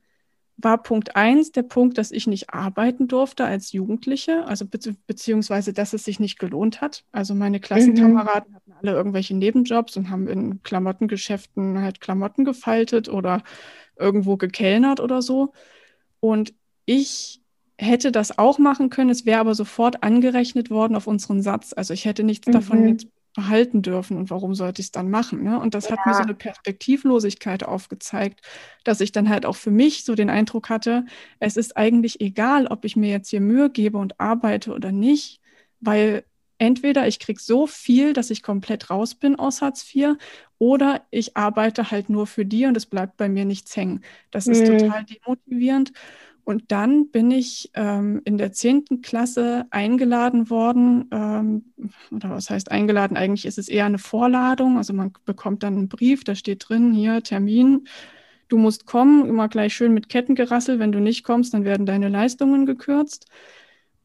B: war Punkt eins der Punkt, dass ich nicht arbeiten durfte als Jugendliche, also be beziehungsweise, dass es sich nicht gelohnt hat. Also meine Klassenkameraden mhm. hatten alle irgendwelche Nebenjobs und haben in Klamottengeschäften halt Klamotten gefaltet oder irgendwo gekellnert oder so. Und ich hätte das auch machen können, es wäre aber sofort angerechnet worden auf unseren Satz. Also ich hätte nichts mhm. davon jetzt behalten dürfen und warum sollte ich es dann machen? Ne? Und das ja. hat mir so eine Perspektivlosigkeit aufgezeigt, dass ich dann halt auch für mich so den Eindruck hatte, es ist eigentlich egal, ob ich mir jetzt hier Mühe gebe und arbeite oder nicht, weil entweder ich kriege so viel, dass ich komplett raus bin aus Hartz IV, oder ich arbeite halt nur für die und es bleibt bei mir nichts hängen. Das ist mhm. total demotivierend. Und dann bin ich ähm, in der zehnten Klasse eingeladen worden, ähm, oder was heißt eingeladen? Eigentlich ist es eher eine Vorladung. Also man bekommt dann einen Brief, da steht drin, hier Termin, du musst kommen, immer gleich schön mit Kettengerassel. Wenn du nicht kommst, dann werden deine Leistungen gekürzt.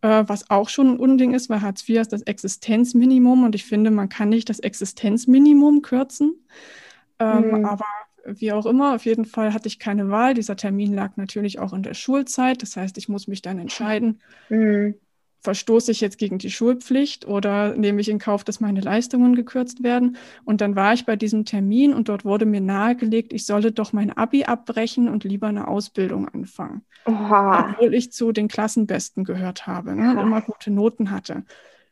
B: Äh, was auch schon ein Unding ist, weil Hartz IV ist das Existenzminimum und ich finde, man kann nicht das Existenzminimum kürzen. Ähm, mhm. Aber wie auch immer, auf jeden Fall hatte ich keine Wahl. Dieser Termin lag natürlich auch in der Schulzeit. Das heißt, ich muss mich dann entscheiden, mhm. verstoße ich jetzt gegen die Schulpflicht oder nehme ich in Kauf, dass meine Leistungen gekürzt werden. Und dann war ich bei diesem Termin und dort wurde mir nahegelegt, ich solle doch mein ABI abbrechen und lieber eine Ausbildung anfangen. Oha. Obwohl ich zu den Klassenbesten gehört habe ne, und immer gute Noten hatte.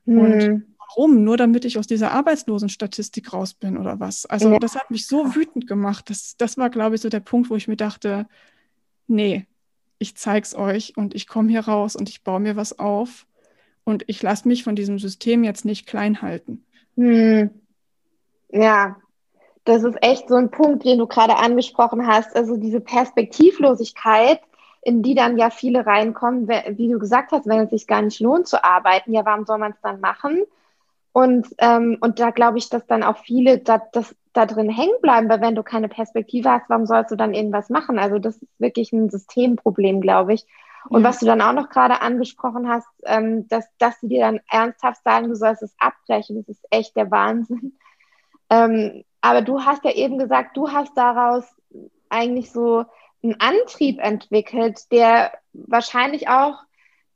B: Mhm. Und warum? Nur damit ich aus dieser Arbeitslosenstatistik raus bin oder was? Also ja. das hat mich so wütend gemacht. Das, das war, glaube ich, so der Punkt, wo ich mir dachte, nee, ich zeig's euch und ich komme hier raus und ich baue mir was auf und ich lasse mich von diesem System jetzt nicht klein halten. Hm.
A: Ja, das ist echt so ein Punkt, den du gerade angesprochen hast. Also diese Perspektivlosigkeit, in die dann ja viele reinkommen, wie du gesagt hast, wenn es sich gar nicht lohnt zu arbeiten, ja, warum soll man es dann machen? Und, ähm, und da glaube ich, dass dann auch viele, da, das, da drin hängen bleiben, weil wenn du keine Perspektive hast, warum sollst du dann irgendwas machen? Also das ist wirklich ein Systemproblem, glaube ich. Und ja. was du dann auch noch gerade angesprochen hast, ähm, dass, dass sie dir dann ernsthaft sagen, du sollst es abbrechen, das ist echt der Wahnsinn. *laughs* Ähm, aber du hast ja eben gesagt, du hast daraus eigentlich so einen Antrieb entwickelt, der wahrscheinlich auch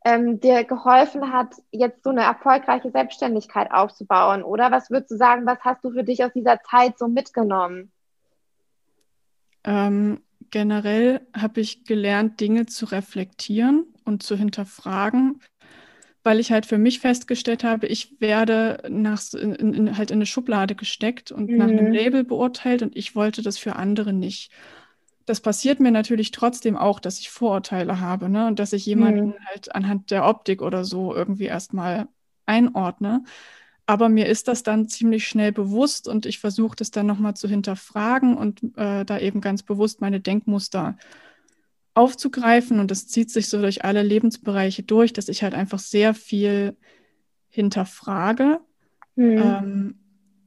A: ähm, dir geholfen hat, jetzt so eine erfolgreiche Selbstständigkeit aufzubauen, oder? Was würdest du sagen, was hast du für dich aus dieser Zeit so mitgenommen?
B: Ähm, generell habe ich gelernt, Dinge zu reflektieren und zu hinterfragen, weil ich halt für mich festgestellt habe, ich werde nach, in, in, halt in eine Schublade gesteckt und mhm. nach einem mhm. Label beurteilt und ich wollte das für andere nicht das passiert mir natürlich trotzdem auch, dass ich Vorurteile habe, ne? Und dass ich jemanden mhm. halt anhand der Optik oder so irgendwie erstmal einordne. Aber mir ist das dann ziemlich schnell bewusst und ich versuche das dann nochmal zu hinterfragen und äh, da eben ganz bewusst meine Denkmuster aufzugreifen. Und das zieht sich so durch alle Lebensbereiche durch, dass ich halt einfach sehr viel hinterfrage. Mhm. Ähm,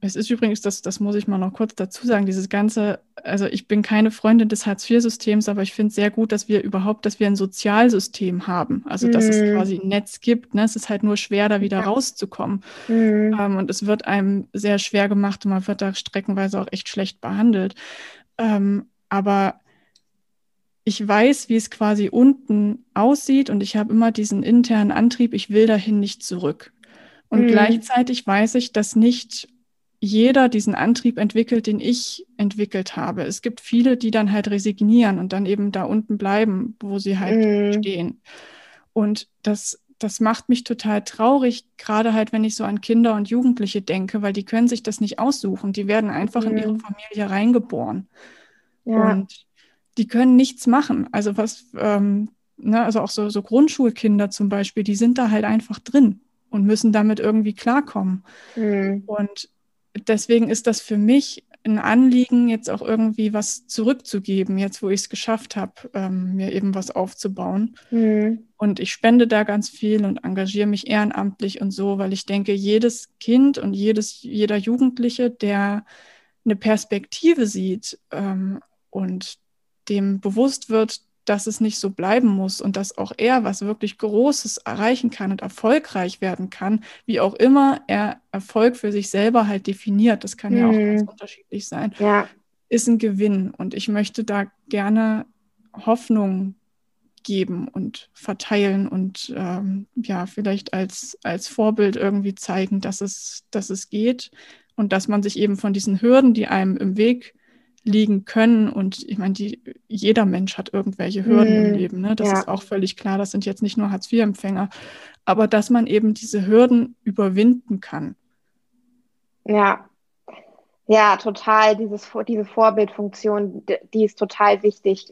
B: es ist übrigens, das, das muss ich mal noch kurz dazu sagen, dieses ganze, also ich bin keine Freundin des Hartz-IV-Systems, aber ich finde es sehr gut, dass wir überhaupt, dass wir ein Sozialsystem haben. Also dass mm. es mhm. quasi ein Netz gibt. Ne? Es ist halt nur schwer, da wieder ja. rauszukommen. Mm. Ähm, und es wird einem sehr schwer gemacht und man wird da streckenweise auch echt schlecht behandelt. Ähm, aber ich weiß, wie es quasi unten aussieht und ich habe immer diesen internen Antrieb, ich will dahin nicht zurück. Und mm. gleichzeitig weiß ich, dass nicht jeder diesen Antrieb entwickelt, den ich entwickelt habe. Es gibt viele, die dann halt resignieren und dann eben da unten bleiben, wo sie halt mm. stehen. Und das, das macht mich total traurig, gerade halt, wenn ich so an Kinder und Jugendliche denke, weil die können sich das nicht aussuchen. Die werden einfach mm. in ihre mhm. Familie reingeboren. Ja. Und die können nichts machen. Also was, ähm, ne, also auch so, so Grundschulkinder zum Beispiel, die sind da halt einfach drin und müssen damit irgendwie klarkommen. Mm. Und deswegen ist das für mich ein Anliegen, jetzt auch irgendwie was zurückzugeben, jetzt wo ich es geschafft habe, ähm, mir eben was aufzubauen. Mhm. Und ich spende da ganz viel und engagiere mich ehrenamtlich und so, weil ich denke, jedes Kind und jedes, jeder Jugendliche, der eine Perspektive sieht ähm, und dem bewusst wird, dass es nicht so bleiben muss und dass auch er was wirklich Großes erreichen kann und erfolgreich werden kann, wie auch immer er Erfolg für sich selber halt definiert, das kann mhm. ja auch ganz mhm. unterschiedlich sein, ja. ist ein Gewinn. Und ich möchte da gerne Hoffnung geben und verteilen und ähm, ja, vielleicht als, als Vorbild irgendwie zeigen, dass es, dass es geht und dass man sich eben von diesen Hürden, die einem im Weg liegen können. Und ich meine, die, jeder Mensch hat irgendwelche Hürden mm, im Leben. Ne? Das ja. ist auch völlig klar. Das sind jetzt nicht nur Hartz-IV-Empfänger. Aber dass man eben diese Hürden überwinden kann.
A: Ja. Ja, total. Dieses, diese Vorbildfunktion, die ist total wichtig.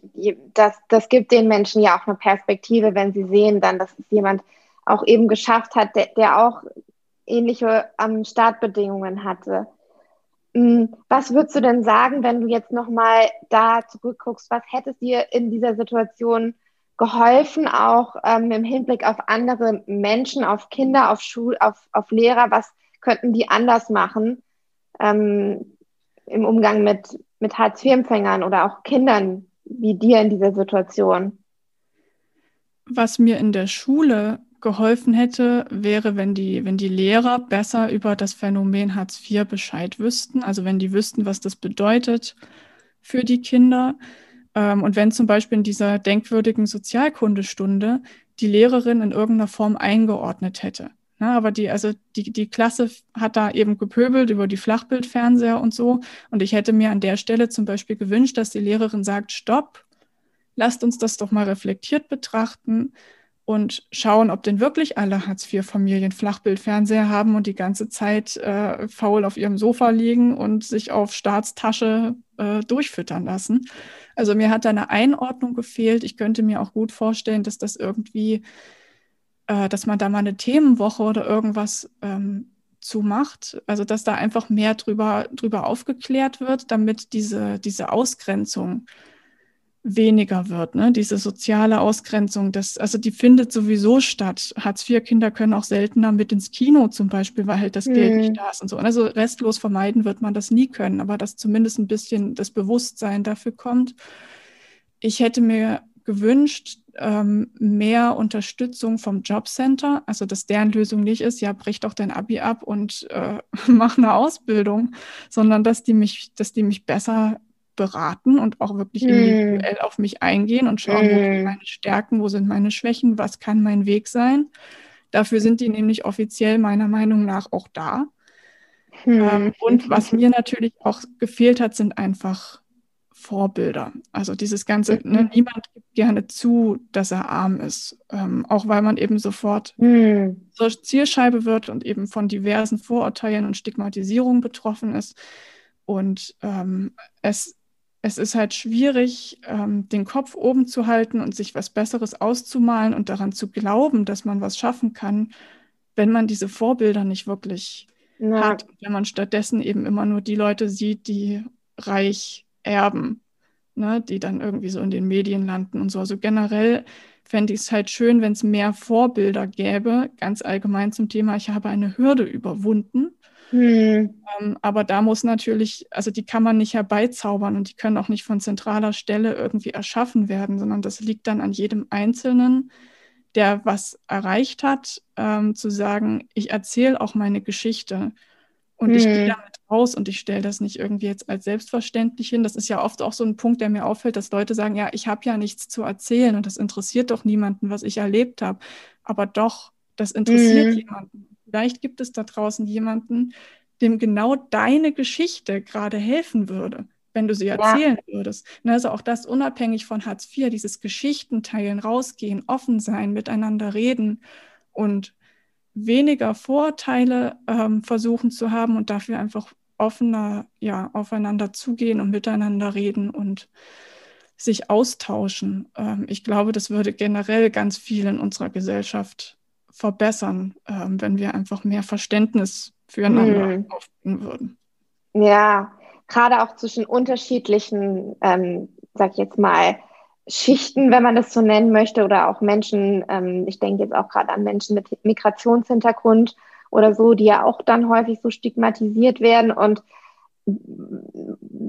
A: Das, das gibt den Menschen ja auch eine Perspektive, wenn sie sehen dann, dass es jemand auch eben geschafft hat, der, der auch ähnliche ähm, Startbedingungen hatte. Mm, was würdest du denn sagen, wenn du jetzt nochmal da zurückguckst? Was hättest dir in dieser Situation geholfen, auch ähm, im Hinblick auf andere Menschen, auf Kinder, auf Schul, auf, auf Lehrer? Was könnten die anders machen ähm, im Umgang mit, mit Hartz-IV-Empfängern oder auch Kindern wie dir in dieser Situation?
B: Was mir in der Schule geholfen hätte, wäre, wenn die, wenn die Lehrer besser über das Phänomen Hartz IV Bescheid wüssten, also wenn die wüssten, was das bedeutet für die Kinder. Ähm, und wenn zum Beispiel in dieser denkwürdigen Sozialkundestunde die Lehrerin in irgendeiner Form eingeordnet hätte. Na, aber die, also die, die Klasse hat da eben gepöbelt über die Flachbildfernseher und so. Und ich hätte mir an der Stelle zum Beispiel gewünscht, dass die Lehrerin sagt, stopp, lasst uns das doch mal reflektiert betrachten und schauen, ob denn wirklich alle Hartz-IV-Familien Flachbildfernseher haben und die ganze Zeit äh, faul auf ihrem Sofa liegen und sich auf Staatstasche äh, durchfüttern lassen. Also mir hat da eine Einordnung gefehlt. Ich könnte mir auch gut vorstellen, dass das irgendwie, äh, dass man da mal eine Themenwoche oder irgendwas ähm, zumacht. Also dass da einfach mehr drüber, drüber aufgeklärt wird, damit diese, diese Ausgrenzung weniger wird. Ne? Diese soziale Ausgrenzung, das, also die findet sowieso statt. Hartz-IV-Kinder können auch seltener mit ins Kino zum Beispiel, weil halt das mhm. Geld nicht da ist und so. Also restlos vermeiden wird man das nie können, aber dass zumindest ein bisschen das Bewusstsein dafür kommt. Ich hätte mir gewünscht, ähm, mehr Unterstützung vom Jobcenter, also dass deren Lösung nicht ist, ja, brich doch dein Abi ab und äh, *laughs* mach eine Ausbildung, sondern dass die mich, dass die mich besser beraten und auch wirklich mm. individuell auf mich eingehen und schauen, mm. wo sind hm. meine Stärken, wo sind meine Schwächen, was kann mein Weg sein. Dafür sind die nämlich offiziell meiner Meinung nach auch da. Mm. Ähm, und was mir natürlich auch gefehlt hat, sind einfach Vorbilder. Also dieses ganze, ne, mhm. niemand gibt gerne zu, dass er arm ist, ähm, auch weil man eben sofort mhm. zur Zielscheibe wird und eben von diversen Vorurteilen und Stigmatisierungen betroffen ist. Und ähm, es es ist halt schwierig, ähm, den Kopf oben zu halten und sich was Besseres auszumalen und daran zu glauben, dass man was schaffen kann, wenn man diese Vorbilder nicht wirklich ja. hat. Wenn man stattdessen eben immer nur die Leute sieht, die reich erben, ne, die dann irgendwie so in den Medien landen und so. Also generell fände ich es halt schön, wenn es mehr Vorbilder gäbe, ganz allgemein zum Thema, ich habe eine Hürde überwunden hm. Ähm, aber da muss natürlich, also die kann man nicht herbeizaubern und die können auch nicht von zentraler Stelle irgendwie erschaffen werden, sondern das liegt dann an jedem Einzelnen, der was erreicht hat, ähm, zu sagen, ich erzähle auch meine Geschichte und hm. ich gehe damit raus und ich stelle das nicht irgendwie jetzt als selbstverständlich hin. Das ist ja oft auch so ein Punkt, der mir auffällt, dass Leute sagen, ja, ich habe ja nichts zu erzählen und das interessiert doch niemanden, was ich erlebt habe. Aber doch, das interessiert hm. jemanden. Vielleicht gibt es da draußen jemanden, dem genau deine Geschichte gerade helfen würde, wenn du sie erzählen ja. würdest. Ne, also auch das unabhängig von Hartz IV, dieses Geschichtenteilen, rausgehen, offen sein, miteinander reden und weniger Vorteile ähm, versuchen zu haben und dafür einfach offener ja, aufeinander zugehen und miteinander reden und sich austauschen. Ähm, ich glaube, das würde generell ganz viel in unserer Gesellschaft verbessern, ähm, wenn wir einfach mehr Verständnis füreinander hm. aufbringen würden.
A: Ja, gerade auch zwischen unterschiedlichen, ähm, sag ich jetzt mal, Schichten, wenn man das so nennen möchte, oder auch Menschen, ähm, ich denke jetzt auch gerade an Menschen mit Migrationshintergrund oder so, die ja auch dann häufig so stigmatisiert werden und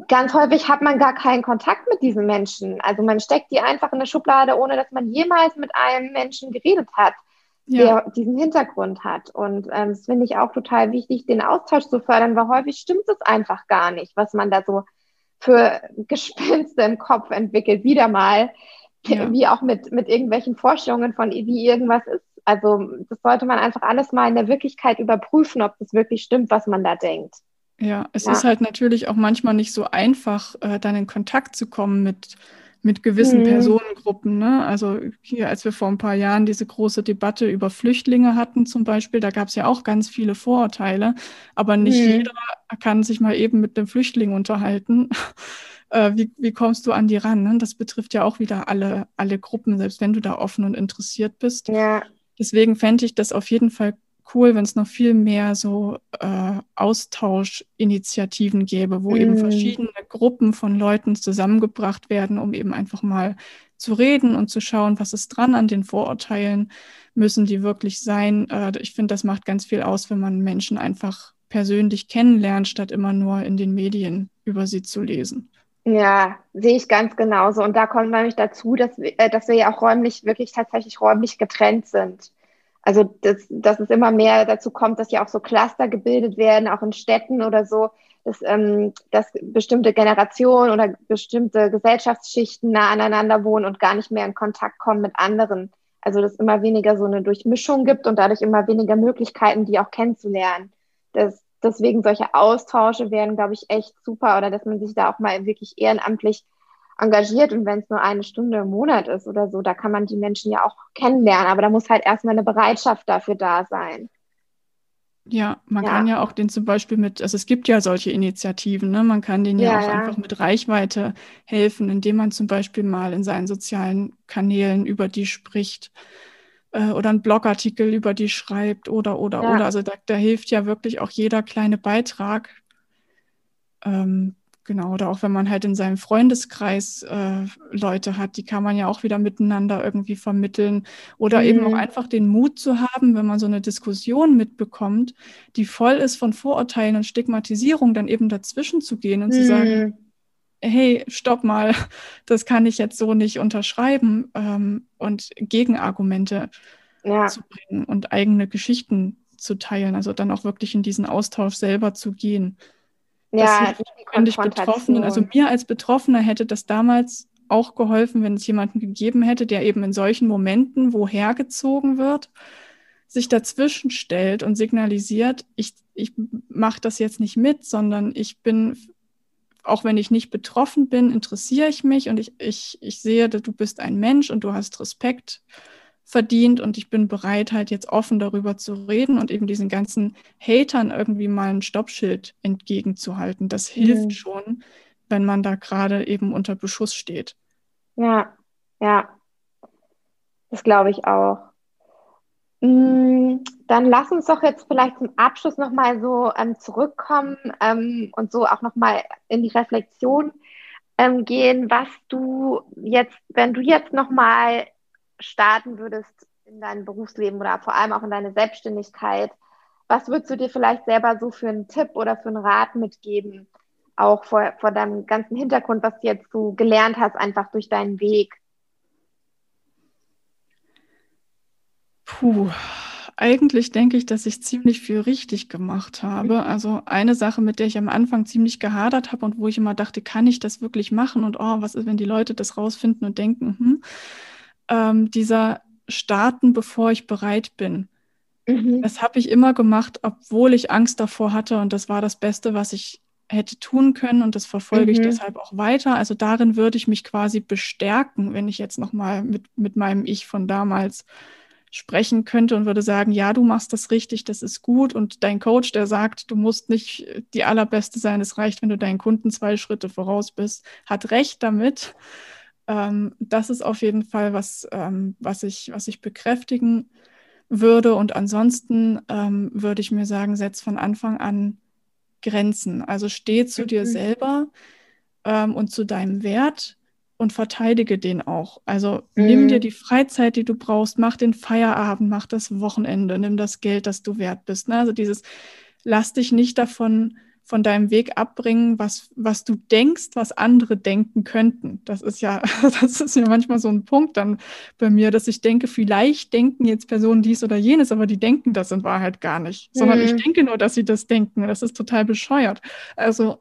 A: ganz häufig hat man gar keinen Kontakt mit diesen Menschen. Also man steckt die einfach in eine Schublade, ohne dass man jemals mit einem Menschen geredet hat ja. der diesen Hintergrund hat. Und ähm, das finde ich auch total wichtig, den Austausch zu fördern, weil häufig stimmt es einfach gar nicht, was man da so für Gespenste im Kopf entwickelt, wieder mal, ja. wie auch mit, mit irgendwelchen Vorstellungen von, wie irgendwas ist. Also das sollte man einfach alles mal in der Wirklichkeit überprüfen, ob das wirklich stimmt, was man da denkt.
B: Ja, es ja. ist halt natürlich auch manchmal nicht so einfach, äh, dann in Kontakt zu kommen mit mit gewissen mhm. Personengruppen. Ne? Also hier, als wir vor ein paar Jahren diese große Debatte über Flüchtlinge hatten zum Beispiel, da gab es ja auch ganz viele Vorurteile, aber nicht mhm. jeder kann sich mal eben mit einem Flüchtling unterhalten. *laughs* äh, wie, wie kommst du an die ran? Ne? Das betrifft ja auch wieder alle, alle Gruppen, selbst wenn du da offen und interessiert bist. Ja. Deswegen fände ich das auf jeden Fall cool, wenn es noch viel mehr so äh, Austauschinitiativen gäbe, wo mm. eben verschiedene Gruppen von Leuten zusammengebracht werden, um eben einfach mal zu reden und zu schauen, was ist dran an den Vorurteilen, müssen die wirklich sein. Äh, ich finde, das macht ganz viel aus, wenn man Menschen einfach persönlich kennenlernt, statt immer nur in den Medien über sie zu lesen.
A: Ja, sehe ich ganz genauso. Und da kommt nämlich dazu, dass wir, äh, dass wir ja auch räumlich, wirklich tatsächlich räumlich getrennt sind. Also, dass, dass es immer mehr dazu kommt, dass ja auch so Cluster gebildet werden, auch in Städten oder so, dass, ähm, dass bestimmte Generationen oder bestimmte Gesellschaftsschichten nah aneinander wohnen und gar nicht mehr in Kontakt kommen mit anderen. Also, dass immer weniger so eine Durchmischung gibt und dadurch immer weniger Möglichkeiten, die auch kennenzulernen. Das, deswegen solche Austausche wären, glaube ich, echt super oder dass man sich da auch mal wirklich ehrenamtlich engagiert und wenn es nur eine Stunde im Monat ist oder so, da kann man die Menschen ja auch kennenlernen, aber da muss halt erstmal eine Bereitschaft dafür da sein.
B: Ja, man ja. kann ja auch den zum Beispiel mit, also es gibt ja solche Initiativen, ne? man kann denen ja, ja auch ja. einfach mit Reichweite helfen, indem man zum Beispiel mal in seinen sozialen Kanälen über die spricht äh, oder einen Blogartikel über die schreibt oder, oder, oder. Also da, da hilft ja wirklich auch jeder kleine Beitrag. Ähm, Genau, oder auch wenn man halt in seinem Freundeskreis äh, Leute hat, die kann man ja auch wieder miteinander irgendwie vermitteln. Oder mhm. eben auch einfach den Mut zu haben, wenn man so eine Diskussion mitbekommt, die voll ist von Vorurteilen und Stigmatisierung, dann eben dazwischen zu gehen und mhm. zu sagen, hey, stopp mal, *laughs* das kann ich jetzt so nicht unterschreiben ähm, und Gegenargumente ja. zu bringen und eigene Geschichten zu teilen, also dann auch wirklich in diesen Austausch selber zu gehen. Ja, finde ich Betroffenen, also mir als Betroffener hätte das damals auch geholfen, wenn es jemanden gegeben hätte, der eben in solchen Momenten, wo hergezogen wird, sich dazwischen stellt und signalisiert, ich, ich mache das jetzt nicht mit, sondern ich bin, auch wenn ich nicht betroffen bin, interessiere ich mich und ich, ich, ich sehe, dass du bist ein Mensch und du hast Respekt verdient und ich bin bereit, halt jetzt offen darüber zu reden und eben diesen ganzen Hatern irgendwie mal ein Stoppschild entgegenzuhalten. Das hilft mhm. schon, wenn man da gerade eben unter Beschuss steht.
A: Ja, ja. Das glaube ich auch. Mm, dann lass uns doch jetzt vielleicht zum Abschluss nochmal so ähm, zurückkommen ähm, und so auch nochmal in die Reflexion ähm, gehen, was du jetzt, wenn du jetzt nochmal starten würdest in dein Berufsleben oder vor allem auch in deine Selbstständigkeit, was würdest du dir vielleicht selber so für einen Tipp oder für einen Rat mitgeben, auch vor, vor deinem ganzen Hintergrund, was du jetzt so gelernt hast, einfach durch deinen Weg?
B: Puh, eigentlich denke ich, dass ich ziemlich viel richtig gemacht habe. Also eine Sache, mit der ich am Anfang ziemlich gehadert habe und wo ich immer dachte, kann ich das wirklich machen? Und oh, was ist, wenn die Leute das rausfinden und denken, hm, ähm, dieser Starten, bevor ich bereit bin. Mhm. Das habe ich immer gemacht, obwohl ich Angst davor hatte und das war das Beste, was ich hätte tun können und das verfolge mhm. ich deshalb auch weiter. Also darin würde ich mich quasi bestärken, wenn ich jetzt nochmal mit, mit meinem Ich von damals sprechen könnte und würde sagen, ja, du machst das richtig, das ist gut. Und dein Coach, der sagt, du musst nicht die allerbeste sein, es reicht, wenn du deinen Kunden zwei Schritte voraus bist, hat recht damit. Ähm, das ist auf jeden Fall was, ähm, was, ich, was ich bekräftigen würde. Und ansonsten ähm, würde ich mir sagen, setz von Anfang an Grenzen. Also steh zu dir mhm. selber ähm, und zu deinem Wert und verteidige den auch. Also mhm. nimm dir die Freizeit, die du brauchst, mach den Feierabend, mach das Wochenende, nimm das Geld, das du wert bist. Ne? Also dieses, lass dich nicht davon von deinem Weg abbringen, was, was du denkst, was andere denken könnten. Das ist ja, *laughs* das ist ja manchmal so ein Punkt dann bei mir, dass ich denke, vielleicht denken jetzt Personen dies oder jenes, aber die denken das in Wahrheit gar nicht, mhm. sondern ich mhm. denke nur, dass sie das denken. Das ist total bescheuert. Also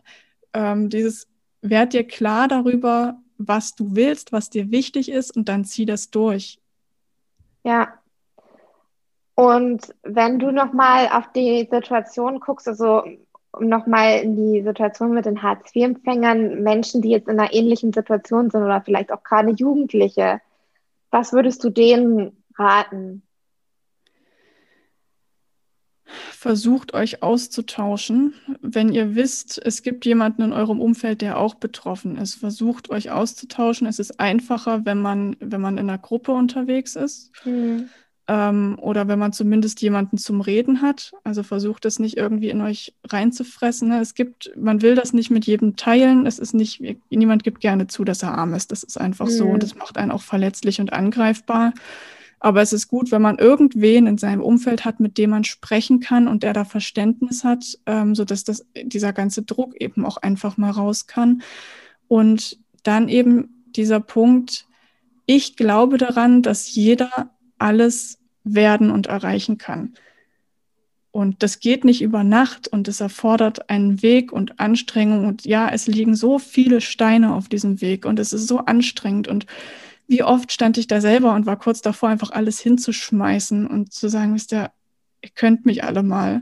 B: ähm, dieses, werd dir klar darüber, was du willst, was dir wichtig ist und dann zieh das durch.
A: Ja, und wenn du nochmal auf die Situation guckst, also um nochmal in die Situation mit den Hartz-IV-Empfängern, Menschen, die jetzt in einer ähnlichen Situation sind oder vielleicht auch gerade Jugendliche, was würdest du denen raten?
B: Versucht euch auszutauschen. Wenn ihr wisst, es gibt jemanden in eurem Umfeld, der auch betroffen ist, versucht euch auszutauschen. Es ist einfacher, wenn man, wenn man in einer Gruppe unterwegs ist. Mhm ähm, oder wenn man zumindest jemanden zum Reden hat. Also versucht das nicht irgendwie in euch reinzufressen. Ne? Es gibt, man will das nicht mit jedem teilen. Es ist nicht, niemand gibt gerne zu, dass er arm ist. Das ist einfach mhm. so und das macht einen auch verletzlich und angreifbar. Aber es ist gut, wenn man irgendwen in seinem Umfeld hat, mit dem man sprechen kann und der da Verständnis hat, ähm, sodass das, dieser ganze Druck eben auch einfach mal raus kann. Und dann eben dieser Punkt, ich glaube daran, dass jeder alles werden und erreichen kann. Und das geht nicht über Nacht und es erfordert einen Weg und Anstrengung. Und ja, es liegen so viele Steine auf diesem Weg und es ist so anstrengend. Und wie oft stand ich da selber und war kurz davor, einfach alles hinzuschmeißen und zu sagen, wisst ihr, ihr könnt mich alle mal.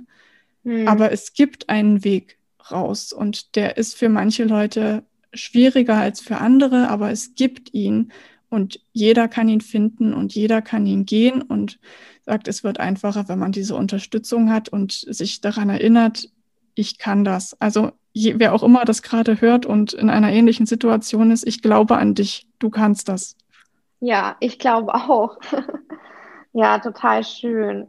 B: Hm. Aber es gibt einen Weg raus und der ist für manche Leute schwieriger als für andere, aber es gibt ihn. Und jeder kann ihn finden und jeder kann ihn gehen und sagt, es wird einfacher, wenn man diese Unterstützung hat und sich daran erinnert, ich kann das. Also je, wer auch immer das gerade hört und in einer ähnlichen Situation ist, ich glaube an dich, du kannst das.
A: Ja, ich glaube auch. *laughs* ja, total schön.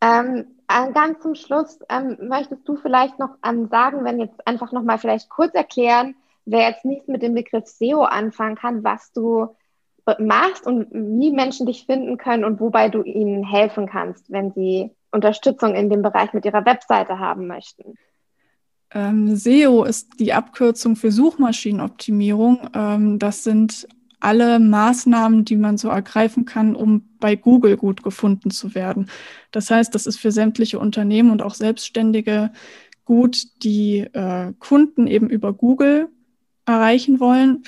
A: Ähm, ganz zum Schluss ähm, möchtest du vielleicht noch ähm, sagen, wenn jetzt einfach noch mal vielleicht kurz erklären, wer jetzt nichts mit dem Begriff SEO anfangen kann, was du machst und wie Menschen dich finden können und wobei du ihnen helfen kannst, wenn sie Unterstützung in dem Bereich mit ihrer Webseite haben möchten.
B: Ähm, SEO ist die Abkürzung für Suchmaschinenoptimierung. Ähm, das sind alle Maßnahmen, die man so ergreifen kann, um bei Google gut gefunden zu werden. Das heißt, das ist für sämtliche Unternehmen und auch Selbstständige gut, die äh, Kunden eben über Google erreichen wollen.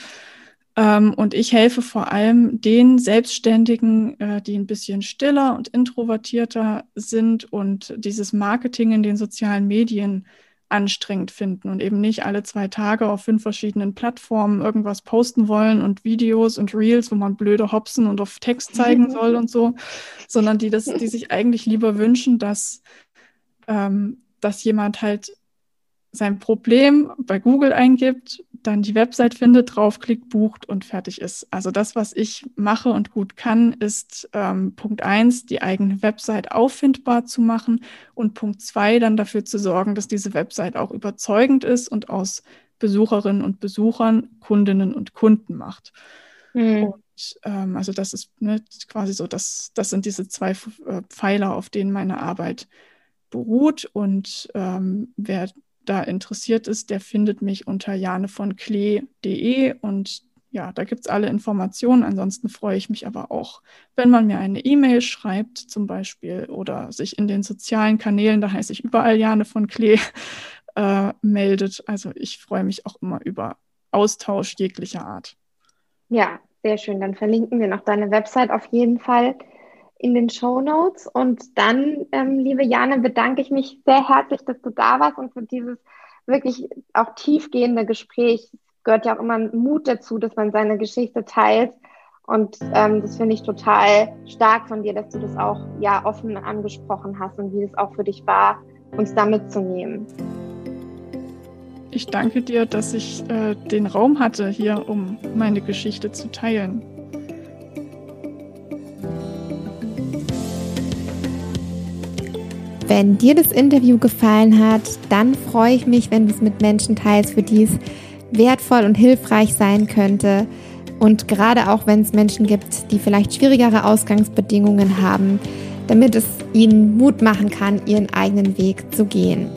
B: Ähm, und ich helfe vor allem den Selbstständigen, äh, die ein bisschen stiller und introvertierter sind und dieses Marketing in den sozialen Medien anstrengend finden und eben nicht alle zwei Tage auf fünf verschiedenen Plattformen irgendwas posten wollen und Videos und Reels, wo man blöde Hopsen und auf Text zeigen soll und so, *laughs* sondern die das, die sich eigentlich lieber wünschen, dass, ähm, dass jemand halt sein Problem bei Google eingibt, dann die Website findet, draufklickt, bucht und fertig ist. Also das, was ich mache und gut kann, ist ähm, Punkt eins, die eigene Website auffindbar zu machen und Punkt zwei, dann dafür zu sorgen, dass diese Website auch überzeugend ist und aus Besucherinnen und Besuchern Kundinnen und Kunden macht. Mhm. Und ähm, also das ist ne, quasi so, das, das sind diese zwei äh, Pfeiler, auf denen meine Arbeit beruht. Und ähm, wer da interessiert ist, der findet mich unter janevonklee.de und ja, da gibt es alle Informationen. Ansonsten freue ich mich aber auch, wenn man mir eine E-Mail schreibt zum Beispiel oder sich in den sozialen Kanälen, da heiße ich überall Jane von Klee, *laughs* äh, meldet. Also ich freue mich auch immer über Austausch jeglicher Art.
A: Ja, sehr schön. Dann verlinken wir noch deine Website auf jeden Fall in den Show Notes. Und dann, ähm, liebe Jane, bedanke ich mich sehr herzlich, dass du da warst und für dieses wirklich auch tiefgehende Gespräch. Es gehört ja auch immer Mut dazu, dass man seine Geschichte teilt. Und ähm, das finde ich total stark von dir, dass du das auch ja offen angesprochen hast und wie es auch für dich war, uns da mitzunehmen.
B: Ich danke dir, dass ich äh, den Raum hatte, hier um meine Geschichte zu teilen.
C: Wenn dir das Interview gefallen hat, dann freue ich mich, wenn du es mit Menschen teilst, für die es wertvoll und hilfreich sein könnte. Und gerade auch, wenn es Menschen gibt, die vielleicht schwierigere Ausgangsbedingungen haben, damit es ihnen Mut machen kann, ihren eigenen Weg zu gehen.